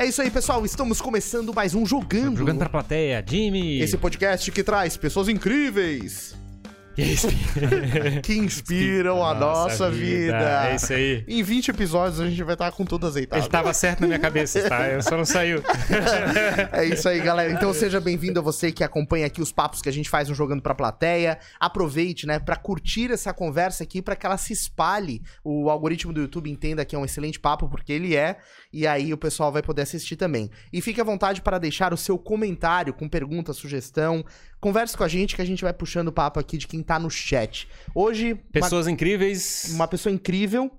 É isso aí, pessoal. Estamos começando mais um Jogando. Jogando pra plateia, Jimmy. Esse podcast que traz pessoas incríveis que inspiram a nossa, nossa vida. vida. É isso aí. Em 20 episódios a gente vai estar com tudo azeitado. Ele tava certo na minha cabeça, tá? Eu só não saiu. é isso aí, galera. Então seja bem-vindo a você que acompanha aqui os papos que a gente faz no Jogando Pra Plateia. Aproveite, né, pra curtir essa conversa aqui, pra que ela se espalhe. O algoritmo do YouTube entenda que é um excelente papo, porque ele é. E aí o pessoal vai poder assistir também. E fique à vontade para deixar o seu comentário com pergunta, sugestão. Converse com a gente que a gente vai puxando o papo aqui de quem tá no chat. Hoje. Pessoas uma, incríveis. Uma pessoa incrível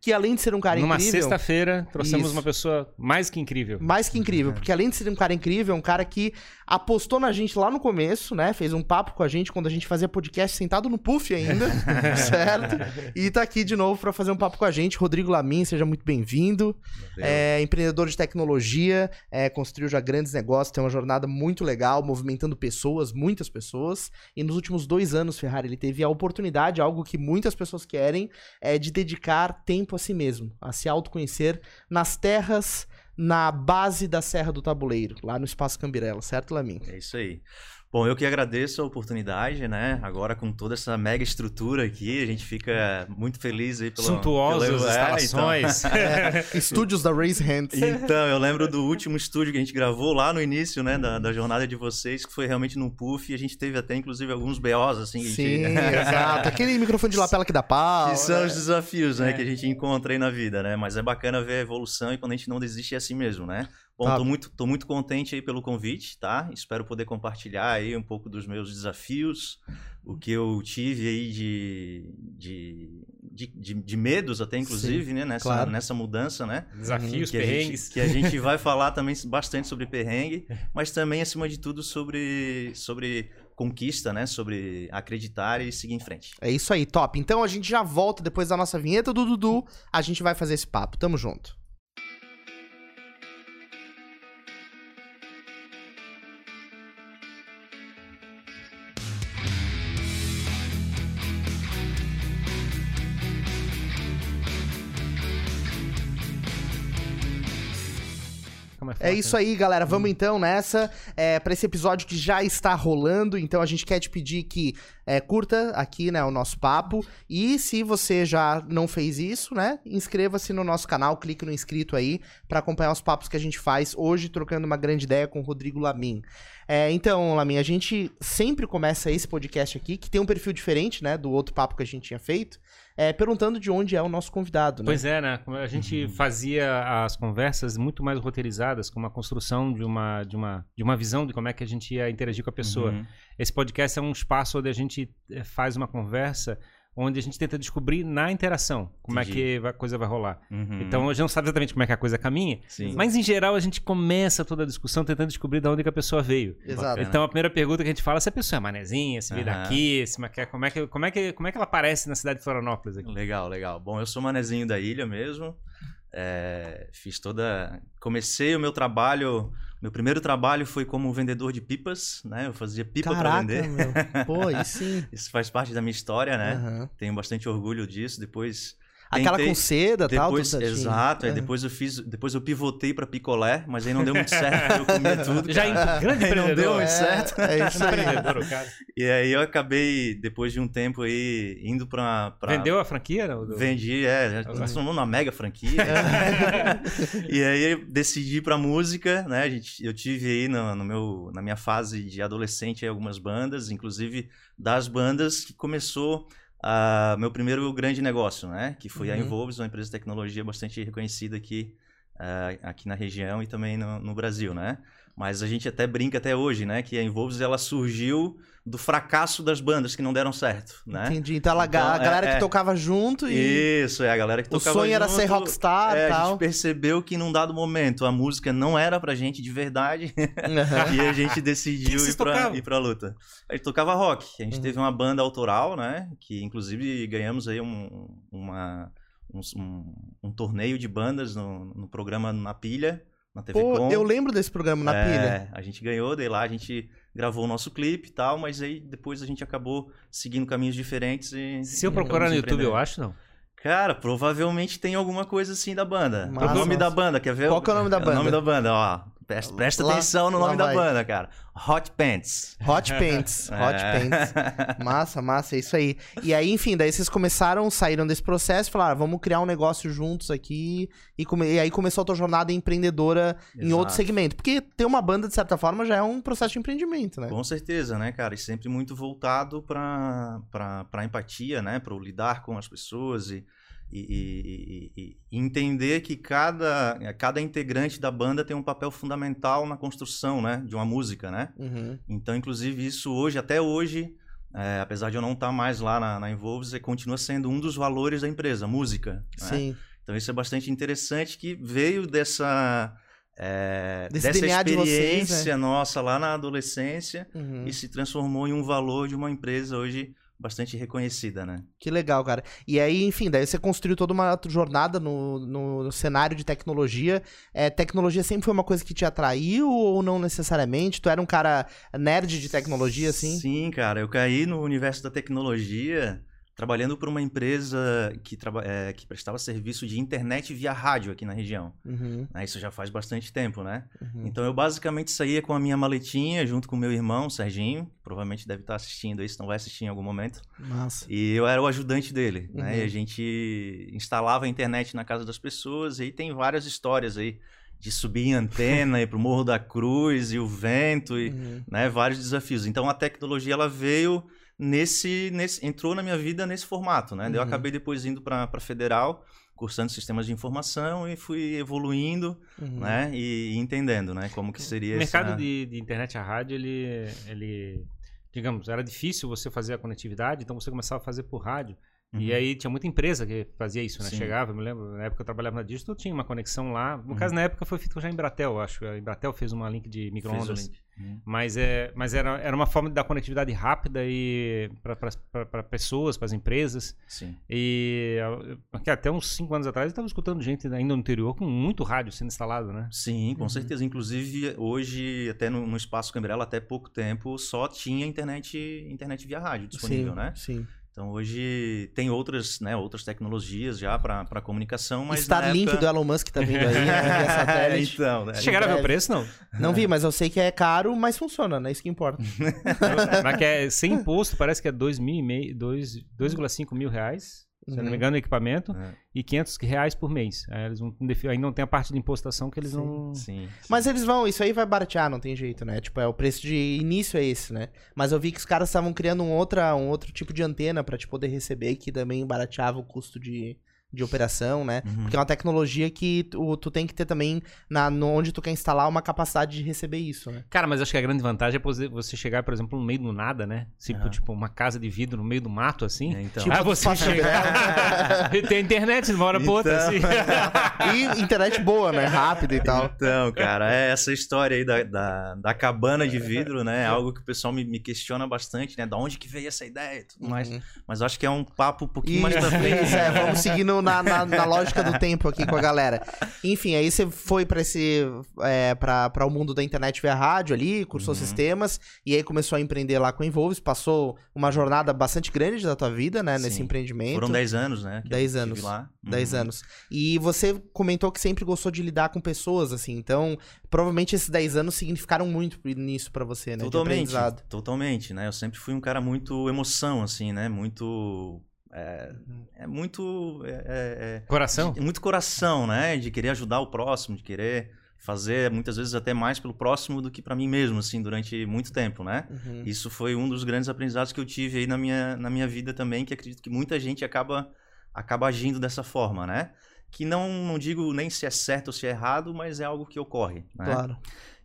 que além de ser um cara Numa incrível... Numa sexta-feira, trouxemos Isso. uma pessoa mais que incrível. Mais que incrível, porque além de ser um cara incrível, é um cara que apostou na gente lá no começo, né? Fez um papo com a gente quando a gente fazia podcast sentado no puff ainda, certo? E tá aqui de novo para fazer um papo com a gente. Rodrigo Lamin, seja muito bem-vindo. É, empreendedor de tecnologia, é, construiu já grandes negócios, tem uma jornada muito legal, movimentando pessoas, muitas pessoas. E nos últimos dois anos, Ferrari, ele teve a oportunidade, algo que muitas pessoas querem, é de dedicar tempo tempo a si mesmo, a se autoconhecer nas terras, na base da Serra do Tabuleiro, lá no Espaço Cambirela, certo, Lamin? É isso aí. Bom, eu que agradeço a oportunidade, né? Agora com toda essa mega estrutura aqui, a gente fica muito feliz aí pelo Suntuosas pelo... instalações. É, então... é, estúdios da Raise Hands. Então, eu lembro do último estúdio que a gente gravou lá no início, né, da, da jornada de vocês, que foi realmente num puff, e a gente teve até, inclusive, alguns BOs, assim. Sim, gente... exato. Aquele microfone de lapela que dá pau. Que são né? os desafios, né, é. que a gente encontra aí na vida, né? Mas é bacana ver a evolução e quando a gente não desiste é assim mesmo, né? Bom, tá. tô, muito, tô muito contente aí pelo convite, tá? Espero poder compartilhar aí um pouco dos meus desafios, o que eu tive aí de, de, de, de, de medos até, inclusive, Sim, né? Nessa, claro. nessa mudança, né? Desafios, que perrengues. A gente, que a gente vai falar também bastante sobre perrengue, mas também, acima de tudo, sobre, sobre conquista, né? Sobre acreditar e seguir em frente. É isso aí, top. Então a gente já volta depois da nossa vinheta do Dudu, a gente vai fazer esse papo. Tamo junto. É, é isso aí, galera. Vamos então nessa. É, para esse episódio que já está rolando. Então a gente quer te pedir que é, curta aqui né, o nosso papo. E se você já não fez isso, né? Inscreva-se no nosso canal, clique no inscrito aí para acompanhar os papos que a gente faz hoje, trocando uma grande ideia com o Rodrigo Lamin. É, então, Lamin, a gente sempre começa esse podcast aqui, que tem um perfil diferente, né? Do outro papo que a gente tinha feito é, perguntando de onde é o nosso convidado. Né? Pois é, né? A gente uhum. fazia as conversas muito mais roteirizadas, com uma construção de uma, de, uma, de uma visão de como é que a gente ia interagir com a pessoa. Uhum. Esse podcast é um espaço onde a gente eh, faz uma conversa onde a gente tenta descobrir na interação como Entendi. é que a coisa vai rolar. Uhum. Então a gente não sabe exatamente como é que a coisa caminha, Sim. mas em geral a gente começa toda a discussão tentando descobrir de onde que a pessoa veio. Exato. Então a primeira pergunta que a gente fala é se a pessoa é manezinha, se veio uhum. daqui, se, como, é que, como, é que, como é que ela aparece na cidade de Florianópolis aqui. Legal, legal. Bom, eu sou manezinho da ilha mesmo. É, fiz toda. Comecei o meu trabalho meu primeiro trabalho foi como vendedor de pipas, né? Eu fazia pipa para vender. Meu. Pô, e sim. Isso faz parte da minha história, né? Uhum. Tenho bastante orgulho disso. Depois Aquela com seda, depois, tal, Exato, é. depois eu fiz, depois eu pivotei para picolé, mas aí não deu muito certo, eu comia tudo. Já em, grande aí não deu muito é, certo. É isso aí. e aí eu acabei depois de um tempo aí indo para pra... Vendeu a franquia? Não? Vendi, é, transformou numa mega franquia. e aí eu decidi para música, né? A gente, eu tive aí no, no meu na minha fase de adolescente algumas bandas, inclusive das bandas que começou uh, meu primeiro grande negócio, né? Que foi uhum. a Involves, uma empresa de tecnologia bastante reconhecida aqui, uh, aqui na região e também no, no, Brasil, né? Mas a gente até brinca até hoje, né? Que a Involves ela surgiu do fracasso das bandas que não deram certo, né? Entendi. Então, então a galera é, que é, tocava junto e... Isso, é, a galera que tocava junto. O sonho era ser rockstar é, e tal. A gente percebeu que num dado momento a música não era pra gente de verdade uhum. e a gente decidiu ir pra, ir pra luta. A gente tocava rock. A gente uhum. teve uma banda autoral, né? Que inclusive ganhamos aí um, uma, um, um, um torneio de bandas no, no programa Na Pilha, na TV Pô, Com. eu lembro desse programa Na é, Pilha. A gente ganhou, daí lá a gente gravou o nosso clipe e tal, mas aí depois a gente acabou seguindo caminhos diferentes e... Se eu procurar no YouTube, eu acho, não? Cara, provavelmente tem alguma coisa assim da banda. Massa, o nome massa. da banda, quer ver? Qual que é o nome da O banda? nome da banda, ó. Presta, presta Lá- atenção no nome da banda, cara. Hot Pants. Hot Pants, Hot É. Pants. Massa, massa, é isso aí. E aí, enfim, daí vocês começaram, saíram desse processo e falaram, ah, vamos criar um negócio juntos aqui. E, come- e aí começou a tua jornada empreendedora em Exato. outro segmento. Porque ter uma banda, de certa forma, já é um processo de empreendimento, né? Com certeza, né, cara? E sempre muito voltado para a empatia, né? Para o lidar com as pessoas e, e, e- e- entender que cada, cada integrante da banda tem um papel fundamental na construção, né? De uma música, né? Uhum. Então, inclusive, isso hoje, até hoje, é, apesar de eu não estar mais lá na, na Involves, é, continua sendo um dos valores da empresa, música. né? Sim. Então isso é bastante interessante que veio dessa é, dessa DNA de vocês, né? experiência nossa lá na adolescência Uhum. e se transformou em um valor de uma empresa hoje bastante reconhecida, né? Que legal, cara. E aí, enfim, daí você construiu toda uma jornada no, no, cenário de tecnologia. É, tecnologia sempre foi uma coisa que te atraiu ou não necessariamente? Tu era um cara nerd de tecnologia, assim? Sim, cara, eu caí no universo da tecnologia trabalhando por uma empresa que, é, que prestava serviço de internet via rádio aqui na região. Uhum, né? Isso já faz bastante tempo, né? uhum. Então eu basicamente saía com a minha maletinha junto com meu irmão, Serginho, que provavelmente deve estar assistindo aí, se não vai assistir em algum momento. Massa. E eu era o ajudante dele, né? Uhum. E a gente instalava a internet na casa das pessoas e aí tem várias histórias aí de subir em antena, ir pro Morro da Cruz e o vento e, Uhum. né, vários desafios. Então a tecnologia ela veio nesse, nesse entrou na minha vida nesse formato, né? Daí Eu Uhum. acabei depois indo para para Federal, cursando sistemas de informação e fui evoluindo, Uhum. né? E, e entendendo, né, como que seria O mercado essa... de, de internet a rádio, ele, ele, digamos, era difícil você fazer a conectividade, então você começava a fazer por rádio. E Uhum. aí tinha muita empresa que fazia isso, né? Sim. Chegava, eu me lembro, na época eu trabalhava na Digital, tinha uma conexão lá. No Uhum. caso, na época foi feito já em Embratel, eu acho. A Embratel fez uma link de micro-ondas. link. Uhum. Mas, é, mas era, era uma forma de dar conectividade rápida e para pessoas, para as empresas. Sim. E até uns 5 anos atrás eu estava escutando gente ainda no interior com muito rádio sendo instalado, né? Sim, com Uhum. certeza. Inclusive, hoje, até no, no Espaço Cambrela, até pouco tempo, só tinha internet, internet via rádio disponível, sim, né? Sim. Então, hoje tem outras, né, outras tecnologias já para comunicação, mas Starlink época... do Elon Musk tá vindo aí, né? Satélite. então, né? Chegaram a ver o preço, não? Não vi, mas eu sei que é caro, mas funciona, né? Isso que importa. Mas que é, sem imposto, parece que é 2 mil e meio- dois- 2,5 mil reais, se eu não Uhum. me engano, o equipamento, É, e 500 reais por mês. Aí eles não, aí não tem a parte de impostação que eles Sim. não... sim. Mas eles vão, isso aí vai baratear, não tem jeito, né? Tipo, é o preço de início é esse, né? Mas eu vi que os caras estavam criando um, outra, um outro tipo de antena pra te poder receber, que também barateava o custo de, de operação, né? Uhum. Porque é uma tecnologia que tu, tu tem que ter também, na, no, onde tu quer instalar, uma capacidade de receber isso, né? Cara, mas acho que a grande vantagem é poder- você chegar, por exemplo, no meio do nada, né? Tipo, Aham. tipo uma casa de vidro no meio do mato, assim. É, então. Tipo, ah, você Faixa chegar... e tem internet de uma hora pra outra, assim. E internet boa, né? Rápida e tal. Então, cara, é essa história aí da, da, da cabana de vidro, né? É algo que o pessoal me, me questiona bastante, né? Da onde que veio essa ideia e tudo mais. Uhum. Mas eu acho que é um papo um pouquinho mais pra frente. isso, é, vamos na, na, na lógica do tempo aqui com a galera. Enfim, aí você foi pra esse. É, pra, pra o mundo da internet via rádio ali, cursou Uhum. sistemas, e aí começou a empreender lá com a Involves, passou uma jornada bastante grande da tua vida, né, nesse Sim. empreendimento. Foram 10 anos, né? que eu 10 estive anos. Lá. 10 Uhum. anos. E você comentou que sempre gostou de lidar com pessoas, assim, então provavelmente esses 10 anos significaram muito nisso pra você, né? Totalmente, totalmente, né? Eu sempre fui um cara muito emoção, assim, né? Muito... É, é muito... É, é- Coração? é muito coração, né? De querer ajudar o próximo, de querer fazer, muitas vezes, até mais pelo próximo do que pra mim mesmo, assim, durante muito tempo, né? Uhum. Isso foi um dos grandes aprendizados que eu tive aí na minha, na minha vida também, que acredito que muita gente acaba, acaba agindo dessa forma, né? Que não, não digo nem se é certo ou se é errado, mas é algo que ocorre, né? Claro.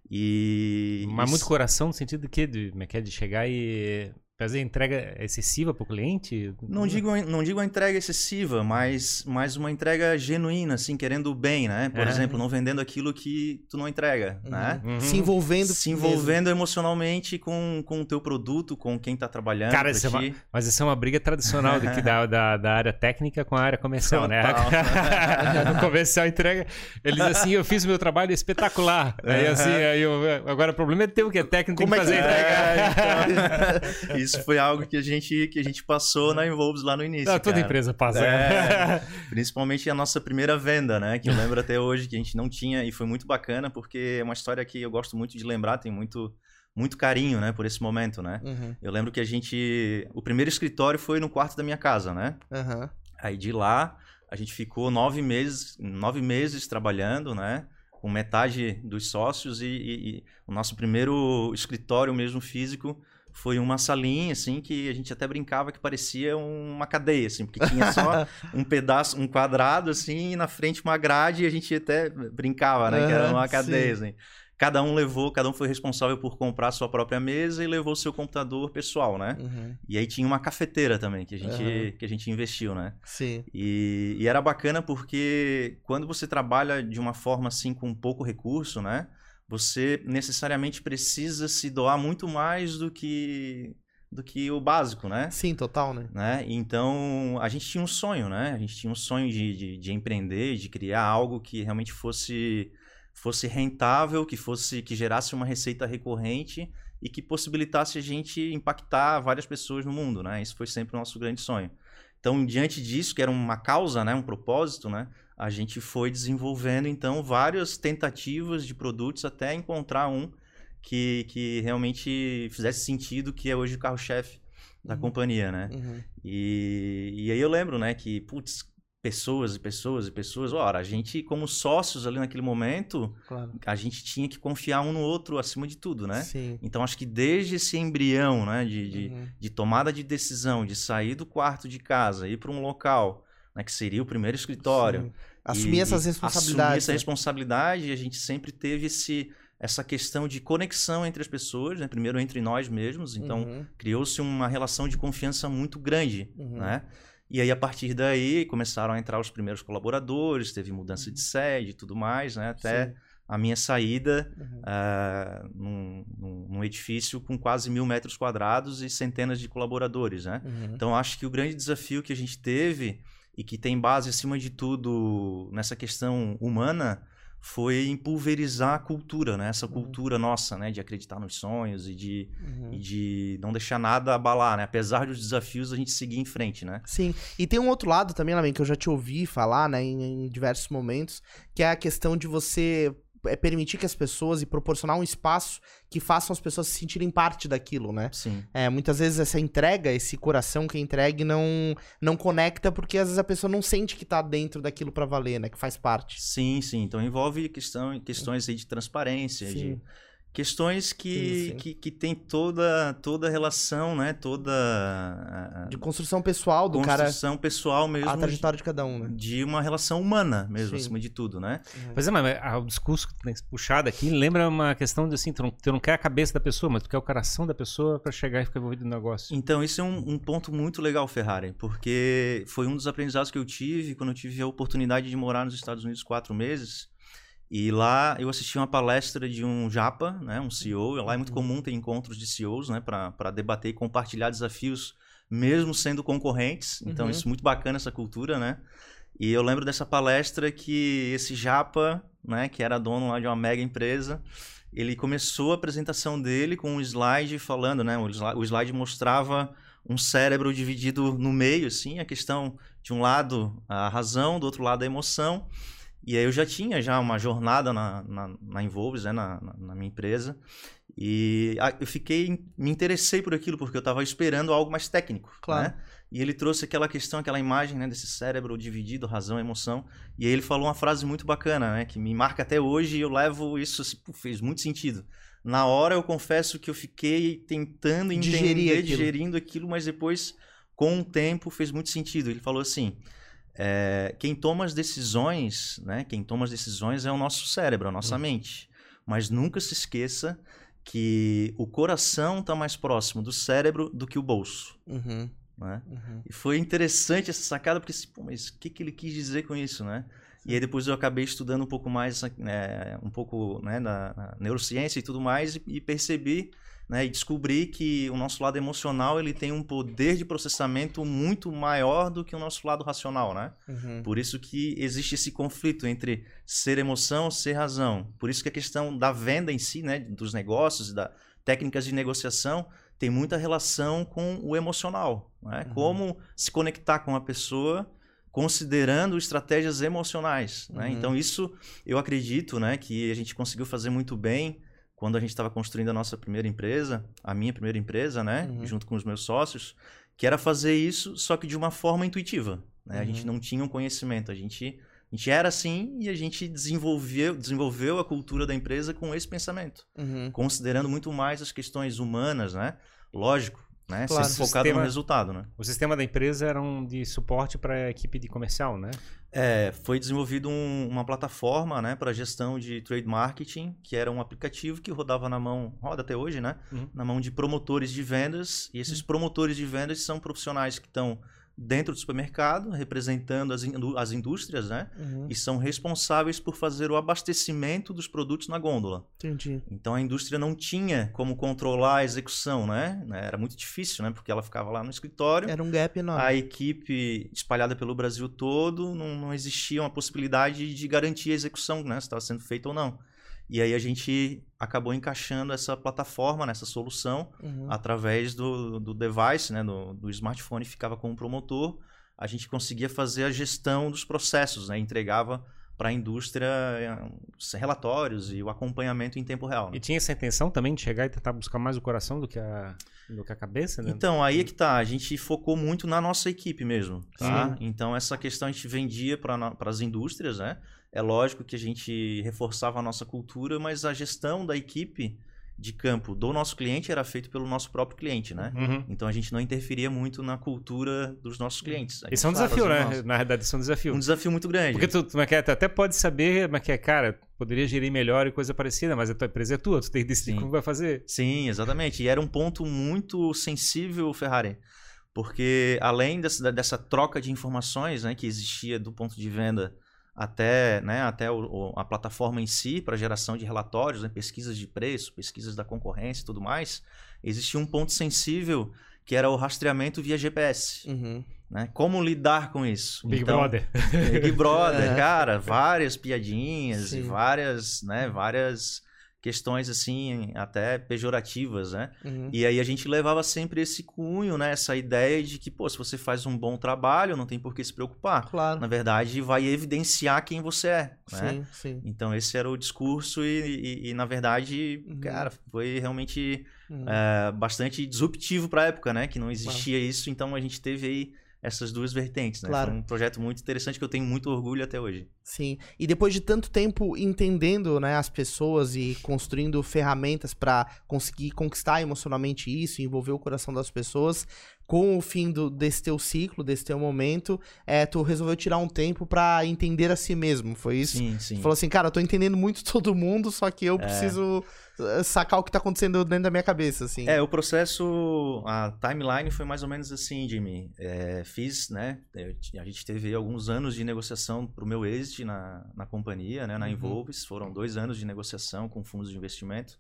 E... Mas e muito coração no sentido de? De, é que é? De chegar e fazer entrega excessiva pro cliente? Não digo, não digo a entrega excessiva, mas, mas uma entrega genuína, assim, querendo o bem, né? Por É. exemplo, não vendendo aquilo que tu não entrega, né? Uhum. Se envolvendo. Se mesmo. envolvendo emocionalmente com, com o teu produto, com quem tá trabalhando Cara, isso é uma-. Mas isso é uma briga tradicional de que da, da, da área técnica com a área comercial, né? Total. o comercial entrega. Ele diz assim: eu fiz o meu trabalho espetacular. Aí assim, aí eu- agora o problema é teu, que é técnico, tem Como que é que fazer é? entrega. É, então, isso foi algo que a gente, que a gente passou na Involves lá no início. Não, toda empresa passa. É, principalmente a nossa primeira venda, né? Que eu lembro até hoje que a gente não tinha e foi muito bacana porque é uma história que eu gosto muito de lembrar, tem muito muito carinho, né, por esse momento, né? Uhum. Eu lembro que a gente, o primeiro escritório foi no quarto da minha casa, né? Uhum. Aí de lá a gente ficou nove meses, nove meses trabalhando, né? Com metade dos sócios e, e, e o nosso primeiro escritório mesmo físico foi uma salinha, assim, que a gente até brincava que parecia uma cadeia, assim, porque tinha só um pedaço, um quadrado, assim, e na frente uma grade, e a gente até brincava, né, que era uma cadeia, sim. assim. Cada um levou, cada um foi responsável por comprar a sua própria mesa e levou seu computador pessoal, né? Uhum. E aí tinha uma cafeteira também que a gente, uhum. que a gente investiu, né? Sim. E, e era bacana porque quando você trabalha de uma forma assim com pouco recurso, né? Você necessariamente precisa se doar muito mais do que do que o básico, né? Sim, total, né? né? Então, a gente tinha um sonho, né? A gente tinha um sonho de, de, de, empreender, de criar algo que realmente fosse, fosse rentável, que fosse que gerasse uma receita recorrente e que possibilitasse a gente impactar várias pessoas no mundo, né? Isso foi sempre o nosso grande sonho. Então, diante disso, que era uma causa, né? Um propósito, né? A gente foi desenvolvendo então várias tentativas de produtos até encontrar um que, que realmente fizesse sentido, que é hoje o carro-chefe da uhum. companhia, né? Uhum. E, e aí eu lembro, né, que, putz, pessoas e pessoas e pessoas, ora, a gente como sócios ali naquele momento, claro. a gente tinha que confiar um no outro acima de tudo, né? Sim. Então acho que desde esse embrião, né, de, de, uhum. de tomada de decisão, de sair do quarto de casa, ir para um local, né, que seria o primeiro escritório, Sim Assumir e, essas responsabilidades. Assumir essa né? responsabilidade e a gente sempre teve esse, essa questão de conexão entre as pessoas, né? primeiro entre nós mesmos, então uhum. criou-se uma relação de confiança muito grande, uhum. né? E aí, a partir daí, começaram a entrar os primeiros colaboradores, teve mudança de sede e tudo mais, né? Até Sim. a minha saída uhum. uh, num, num, num, edifício com quase mil metros quadrados e centenas de colaboradores, né? Uhum. Então, acho que o grande desafio que a gente teve e que tem base, acima de tudo, nessa questão humana, foi em pulverizar a cultura, né? Essa uhum. cultura nossa, né? De acreditar nos sonhos e de, uhum. e de não deixar nada abalar, né? Apesar dos desafios, a gente seguir em frente, né? Sim. E tem um outro lado também, Lamen, que eu já te ouvi falar, né? Em, em diversos momentos, que é a questão de você é permitir que as pessoas e proporcionar um espaço que façam as pessoas se sentirem parte daquilo, né? Sim. É, muitas vezes essa entrega, esse coração que é entregue não não conecta porque às vezes a pessoa não sente que tá dentro daquilo para valer, né? Que faz parte. Sim, sim. Então envolve questão, questões aí de transparência, sim. de questões que, sim, sim. que, que tem toda toda a relação, né? Toda de construção pessoal do construção cara. Construção pessoal mesmo. A trajetória de, de, cada um, né? De uma relação humana mesmo, sim. acima de tudo, né? Uhum. Pois é, mas o discurso puxado aqui lembra uma questão de assim, tu não, tu não quer a cabeça da pessoa, mas tu quer o coração da pessoa para chegar e ficar envolvido no negócio. Então, isso é um, um ponto muito legal, Ferrari, porque foi um dos aprendizados que eu tive quando eu tive a oportunidade de morar nos Estados Unidos quatro meses e lá eu assisti uma palestra de um japa, né, um CEO. Lá é muito comum ter encontros de CEOs, né, para debater e compartilhar desafios, mesmo sendo concorrentes. Então uhum. isso é muito bacana essa cultura, né? E eu lembro dessa palestra que esse japa, né, que era dono lá de uma mega empresa, ele começou a apresentação dele com um slide falando, né, o slide mostrava um cérebro dividido no meio, assim, a questão de um lado a razão, do outro lado a emoção. E aí eu já tinha já uma jornada na, na, na Involves, né, na, na, minha empresa. E eu fiquei, me interessei por aquilo, porque eu estava esperando algo mais técnico. Claro. Né? E ele trouxe aquela questão, aquela imagem né, desse cérebro dividido, razão, emoção. E aí ele falou uma frase muito bacana, né, que me marca até hoje e eu levo isso, assim, pô, fez muito sentido. Na hora eu confesso que eu fiquei tentando entender, Digerir aquilo. digerindo aquilo, mas depois, com o tempo, fez muito sentido. Ele falou assim: é, quem toma as decisões, né? Quem toma as decisões é o nosso cérebro, a nossa uhum. mente. Mas nunca se esqueça que o coração está mais próximo do cérebro do que o bolso. Uhum. Né? Uhum. E foi interessante essa sacada, porque, assim, pô, mas o que, que ele quis dizer com isso, né? E aí depois eu acabei estudando um pouco mais, né, um pouco né, na, neurociência e tudo mais, e, e percebi né, e descobri que o nosso lado emocional ele tem um poder de processamento muito maior do que o nosso lado racional, né? Uhum. Por isso que existe esse conflito entre ser emoção, ser razão. Por isso que a questão da venda em si, né, dos negócios e da técnicas de negociação tem muita relação com o emocional. Né? Uhum. Como se conectar com a pessoa considerando estratégias emocionais. Né? Uhum. Então, isso eu acredito né, que a gente conseguiu fazer muito bem quando a gente estava construindo a nossa primeira empresa, a minha primeira empresa, né, uhum. junto com os meus sócios, que era fazer isso, só que de uma forma intuitiva. Né? A gente não tinha um conhecimento, a gente a gente era assim e a gente desenvolveu, desenvolveu a cultura da empresa com esse pensamento, uhum. considerando muito mais as questões humanas, né? Lógico, né? Claro. Sempre focado sistema, no resultado, né? O sistema da empresa era um de suporte para a equipe de comercial, né? É, foi desenvolvido um, uma plataforma, né, para gestão de trade marketing, que era um aplicativo que rodava na mão, roda até hoje, né? Uhum. Na mão de promotores de vendas. E esses uhum. promotores de vendas são profissionais que estão dentro do supermercado, representando as, as indústrias, né? Uhum. E são responsáveis por fazer o abastecimento dos produtos na gôndola. Entendi. Então a indústria não tinha como controlar a execução, né? Era muito difícil, né? Porque ela ficava lá no escritório. Era um gap enorme. A equipe espalhada pelo Brasil todo, não, não existia uma possibilidade de garantir a execução, né? Se estava sendo feito ou não. E aí a gente acabou encaixando essa plataforma, nessa solução, uhum. através do, do device, né, do, do smartphone, ficava com o promotor, a gente conseguia fazer a gestão dos processos, né, entregava para a indústria eh, relatórios e o acompanhamento em tempo real. Né? E tinha essa intenção também de chegar e tentar buscar mais o coração do que a, do que a cabeça, né? Então, aí é que tá. A gente focou muito na nossa equipe mesmo, tá? Sim. Então, essa questão a gente vendia para as indústrias, né? É lógico que a gente reforçava a nossa cultura, mas a gestão da equipe de campo do nosso cliente era feito pelo nosso próprio cliente, né? Uhum. Então a gente não interferia muito na cultura dos nossos clientes. Isso é um desafio, né? Nosso. Na verdade, isso é um desafio. Um desafio muito grande. Porque tu, tu, é tu até pode saber, mas que é, cara, poderia gerir melhor e coisa parecida, mas a tua empresa é tua, tu tem que decidir Sim. como vai fazer. Sim, exatamente. E era um ponto muito sensível, Ferrari. Porque além dessa, dessa troca de informações né, que existia do ponto de venda até, né, até o, o, a plataforma em si para geração de relatórios, né, pesquisas de preço, pesquisas da concorrência e tudo mais, existia um ponto sensível que era o rastreamento via GPS. Uhum. Né? Como lidar com isso? Big então, Brother. Big Brother, cara, várias piadinhas Sim. e várias, né, várias questões assim até pejorativas, né? Uhum. E aí a gente levava sempre esse cunho, né? Essa ideia de que, pô, se você faz um bom trabalho, não tem por que se preocupar. Claro. Na verdade, vai evidenciar quem você é, né? Sim, sim. Então esse era o discurso e, e, e na verdade, uhum. cara, foi realmente uhum. é, bastante disruptivo para a época, né? Que não existia isso, então a gente teve aí essas duas vertentes, né? Claro. Foi um projeto muito interessante que eu tenho muito orgulho até hoje. Sim. E depois de tanto tempo entendendo, né, as pessoas e construindo ferramentas para conseguir conquistar emocionalmente isso, envolver o coração das pessoas, com o fim do, desse teu ciclo, desse teu momento, é, tu resolveu tirar um tempo para entender a si mesmo, foi isso? Sim, sim. Tu falou assim, cara, eu tô entendendo muito todo mundo, só que eu é. preciso eh, sacar o que tá acontecendo dentro da minha cabeça, assim. É, o processo, a timeline foi mais ou menos assim, Jimmy. É, fiz, né, eu, a gente teve alguns anos de negociação pro meu exit na, na companhia, né, na uhum. Involves, foram dois anos de negociação com fundos de investimento,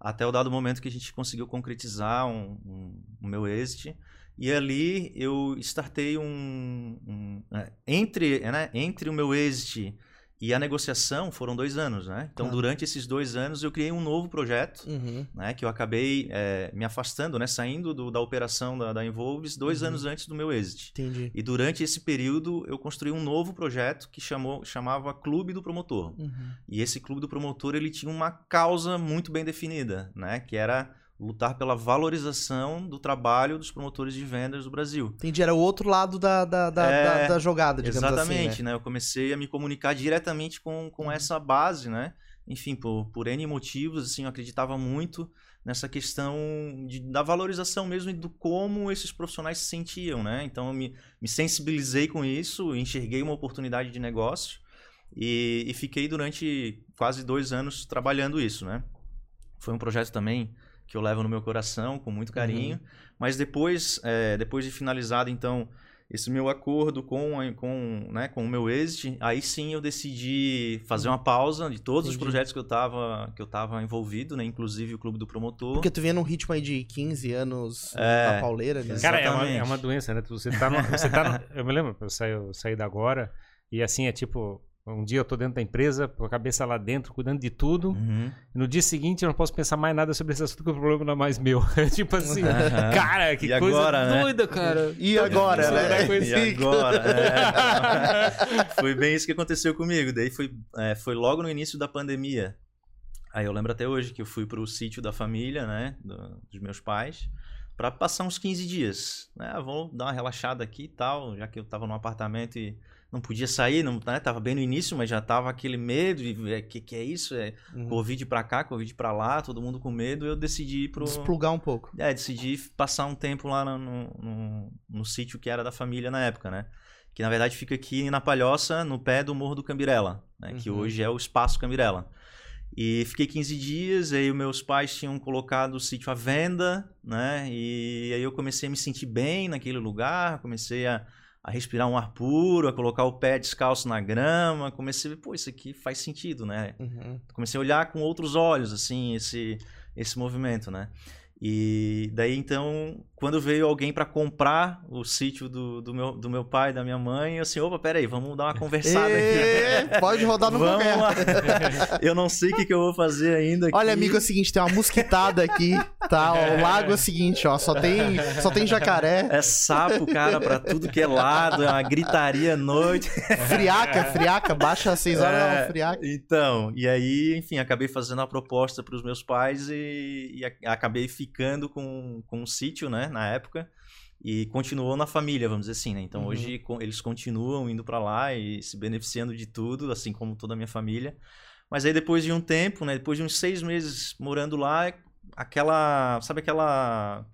até o dado momento que a gente conseguiu concretizar um, um, o meu exit, e ali eu startei um. um é, entre, né, entre o meu exit e a negociação foram dois anos, né? Então, claro. durante esses dois anos, eu criei um novo projeto, uhum. né? Que eu acabei é, me afastando, né? Saindo do, da operação da, da Involves dois uhum. anos antes do meu exit. Entendi. E durante esse período, eu construí um novo projeto que chamou, chamava Clube do Promotor. Uhum. E esse Clube do Promotor, ele tinha uma causa muito bem definida, né? Que era lutar pela valorização do trabalho dos promotores de vendas do Brasil. Entendi, era o outro lado da, da, da, é, da, da jogada, digamos exatamente, assim, né? né? Eu comecei a me comunicar diretamente com, com uhum. essa base, né? Enfim, por, por N motivos, assim, eu acreditava muito nessa questão de, da valorização mesmo e do como esses profissionais se sentiam, né? Então, eu me, me sensibilizei com isso, enxerguei uma oportunidade de negócio e, e fiquei durante quase dois anos trabalhando isso, né? Foi um projeto também que eu levo no meu coração com muito carinho. Uhum. Mas depois, é, depois de finalizado, então, esse meu acordo com, com, né, com o meu exit, aí sim eu decidi fazer uma pausa de todos Entendi. os projetos que eu estava que eu tava envolvido, né, inclusive o Clube do Promotor. Porque tu vinha num ritmo aí de 15 anos é, na pauleira, né? Cara, é uma, é uma doença, né? Você tá no, você tá no, eu me lembro, eu saí, eu saí da agora e assim, é tipo, Um dia eu tô dentro da empresa, com a cabeça lá dentro, cuidando de tudo. Uhum. No dia seguinte eu não posso pensar mais nada sobre esse assunto, porque o problema não é mais meu. tipo assim, uhum. cara, que e coisa agora, né? doida, cara. E agora, né? E agora, é. Foi bem isso que aconteceu comigo. Daí foi, é, foi logo no início da pandemia. Aí eu lembro até hoje que eu fui pro sítio da família, né? Do, dos meus pais para passar uns 15 dias. Né? Ah, vamos dar uma relaxada aqui e tal, já que eu estava no apartamento e não podia sair, não, né? Tava bem no início, mas já tava aquele medo, e é, que que é isso? É uhum. Covid para cá, Covid para lá, todo mundo com medo, eu decidi ir pro desplugar um pouco. É, decidi passar um tempo lá no, no, no, no sítio que era da família na época, né? Que na verdade fica aqui na Palhoça, no pé do Morro do Cambirela, né? Uhum. Que hoje é o Espaço Cambirela. E fiquei 15 dias, aí meus pais tinham colocado o sítio à venda, né? E aí eu comecei a me sentir bem naquele lugar, comecei a a respirar um ar puro, a colocar o pé descalço na grama. Comecei a ver, pô, isso aqui faz sentido, né? Uhum. Comecei a olhar com outros olhos, assim, esse, esse movimento, né? E daí então, quando veio alguém para comprar o sítio do, do, meu, do meu pai e da minha mãe, eu assim, opa, peraí, vamos dar uma conversada aqui. Pode rodar no vamos Eu não sei o que, que eu vou fazer ainda. Aqui. Olha, amigo, é o seguinte, tem uma mosquitada aqui, tá? O lago é o seguinte, ó, só tem, só tem jacaré. É sapo, cara, pra tudo que é lado, é uma gritaria à noite. friaca, friaca, baixa às 6 horas, é, é friaca. Então, e aí, enfim, acabei fazendo a proposta para os meus pais e, e acabei ficando ficando com, com um sítio, né, na época, e continuou na família, vamos dizer assim, né? Então uhum. hoje eles continuam indo para lá e se beneficiando de tudo, assim como toda a minha família. Mas aí depois de um tempo, né, depois de uns seis meses morando lá, aquela, sabe aquela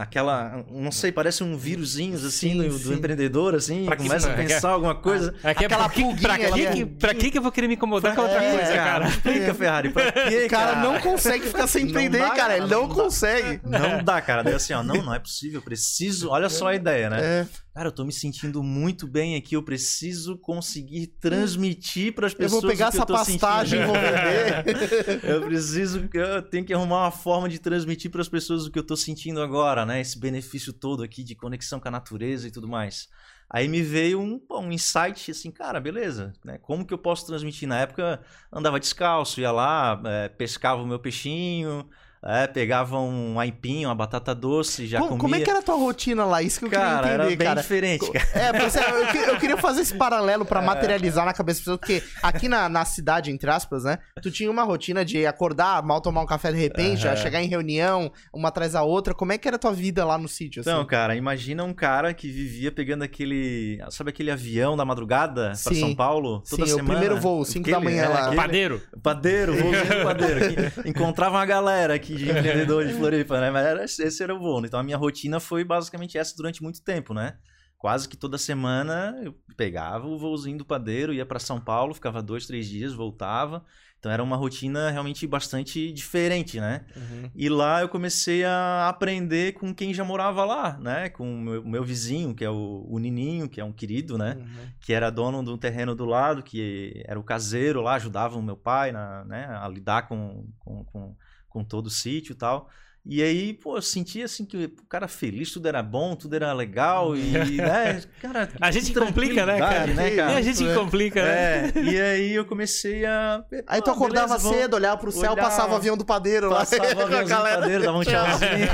aquela, não sei, parece um vírusinhos assim sim, do, sim. do, empreendedor, assim, pra começa a pensar alguma coisa. Ah, aquela pra, que, pra, que, pra que, que eu vou querer me incomodar com outra é, coisa, cara? Explica, Ferrari, pra quê, cara? cara não consegue ficar sem entender, dá, cara, ele não, não consegue. Não dá, cara, daí assim, ó, não, não é possível, preciso, olha só a ideia, né? É. Cara, eu tô me sentindo muito bem aqui, eu preciso conseguir transmitir para as pessoas. Eu vou pegar essa pastagem e vou vender. eu preciso, eu tenho que arrumar uma forma de transmitir para as pessoas o que eu tô sentindo agora, né? Esse benefício todo aqui de conexão com a natureza e tudo mais. Aí me veio um, um insight assim, cara, beleza, né? Como que eu posso transmitir? Na época andava descalço, ia lá, é, pescava o meu peixinho, é, pegava um aipim, uma batata doce, já como, comia. Como é que era a tua rotina lá? Isso que eu cara, queria entender, era bem cara. diferente, cara. É, eu, eu, queria fazer esse paralelo para é. materializar na cabeça das pessoas, porque aqui na, na cidade, entre aspas, né, tu tinha uma rotina de acordar, mal tomar um café de repente, uhum. já chegar em reunião, uma atrás da outra. Como é que era a tua vida lá no sítio? Assim? Então, cara, imagina um cara que vivia pegando aquele, sabe aquele avião da madrugada para São Paulo? Toda Sim, semana. o primeiro voo, 5 da manhã é, lá. Aquele, padeiro. Padeiro, voozinho padeiro. encontrava uma galera aqui de empreendedores de Floripa, né? Mas era, esse era o voo. Então a minha rotina foi basicamente essa durante muito tempo, né? Quase que toda semana eu pegava o voozinho do padeiro, ia para São Paulo, ficava dois, três dias, voltava. Então era uma rotina realmente bastante diferente, né? Uhum. E lá eu comecei a aprender com quem já morava lá, né? Com o meu, meu vizinho, que é o, o, Nininho, que é um querido, né? Uhum. Que era dono do terreno do lado, que era o caseiro lá, ajudava o meu pai na, né? a lidar com, com, com, com todo o sítio e tal. E aí, pô, eu sentia assim que o cara feliz, tudo era bom, tudo era legal e, né, cara... A gente complica, né, cara? né, cara? E a gente é. complica, né? É, e aí eu comecei a... Aí tu acordava beleza, cedo, olhava pro céu, olhava, passava o avião do padeiro lá. Passava o avião do padeiro, dava um tchauzinho.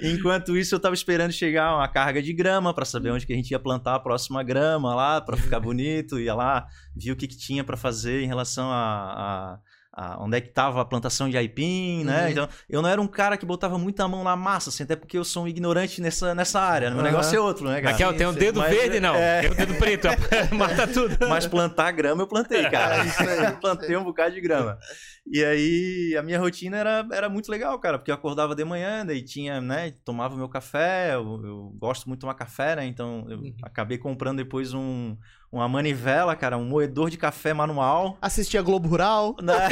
Enquanto isso, eu tava esperando chegar uma carga de grama para saber onde que a gente ia plantar a próxima grama lá, para ficar bonito, ia lá, via o que, que tinha para fazer em relação a, a a, onde é que estava a plantação de aipim, né? Uhum. Então, eu não era um cara que botava muita mão na massa, assim, até porque eu sou um ignorante nessa, nessa área. Né? Meu uhum. negócio é outro, né, cara? Aqui, ó, tem um dedo Mas, verde, não. É... Tem um dedo preto, mata tudo. Mas plantar grama eu plantei, cara. Isso aí. Eu plantei um bocado de grama. E aí, a minha rotina era, era muito legal, cara, porque eu acordava de manhã, daí tinha, né, tomava meu café, eu, eu gosto muito de tomar café, né, então eu uhum. acabei comprando depois um, uma manivela, cara, um moedor de café manual. Assistia Globo Rural. Né?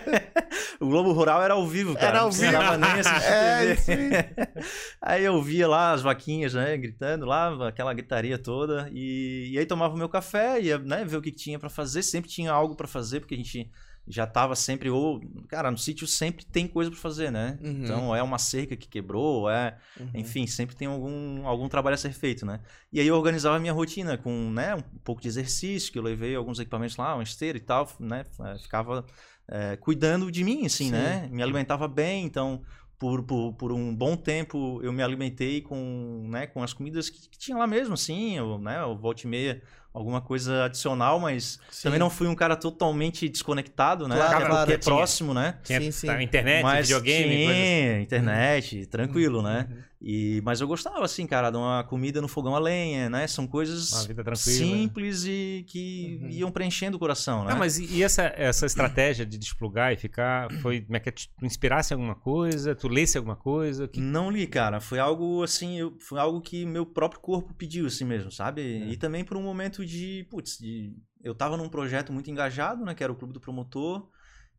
o Globo Rural era ao vivo, cara. Era ao vivo. Não nem assistir é, Aí eu via lá as vaquinhas, né, gritando lá, aquela gritaria toda, e, e aí tomava o meu café, ia, né, ver o que tinha para fazer, sempre tinha algo para fazer, porque a gente já tava sempre, ou, cara, no sítio sempre tem coisa para fazer, né? Uhum. Então, é uma cerca que quebrou, é, Uhum. enfim, sempre tem algum, algum trabalho a ser feito, né? E aí eu organizava a minha rotina com, né, um pouco de exercício, que eu levei alguns equipamentos lá, uma esteira e tal, né? eh, Ficava eh, cuidando de mim, assim, Sim. né? Me alimentava bem, então... Por, por, por um bom tempo eu me alimentei com, né, com as comidas que, que tinha lá mesmo, assim, eu, né, eu volta e meia, alguma coisa adicional, mas Sim. também não fui um cara totalmente desconectado, né? Claro, Até claro. porque é próximo, né? Tinha Sim, sim. tá, internet, mas videogame, tinha coisas assim. internet, tranquilo, né? Uhum. E, mas eu gostava, assim, cara, de uma comida no fogão a lenha, né? São coisas simples e que Uhum. iam preenchendo o coração, né? Não, mas e e essa, essa estratégia de desplugar e ficar, foi, como é que é, tu inspirasse alguma coisa, tu lesse alguma coisa? Que... Não li, cara. Foi algo assim, eu- foi algo que meu próprio corpo pediu assim mesmo, sabe? É. E também por um momento de, putz, de, eu tava num projeto muito engajado, né, que era o Clube do Promotor,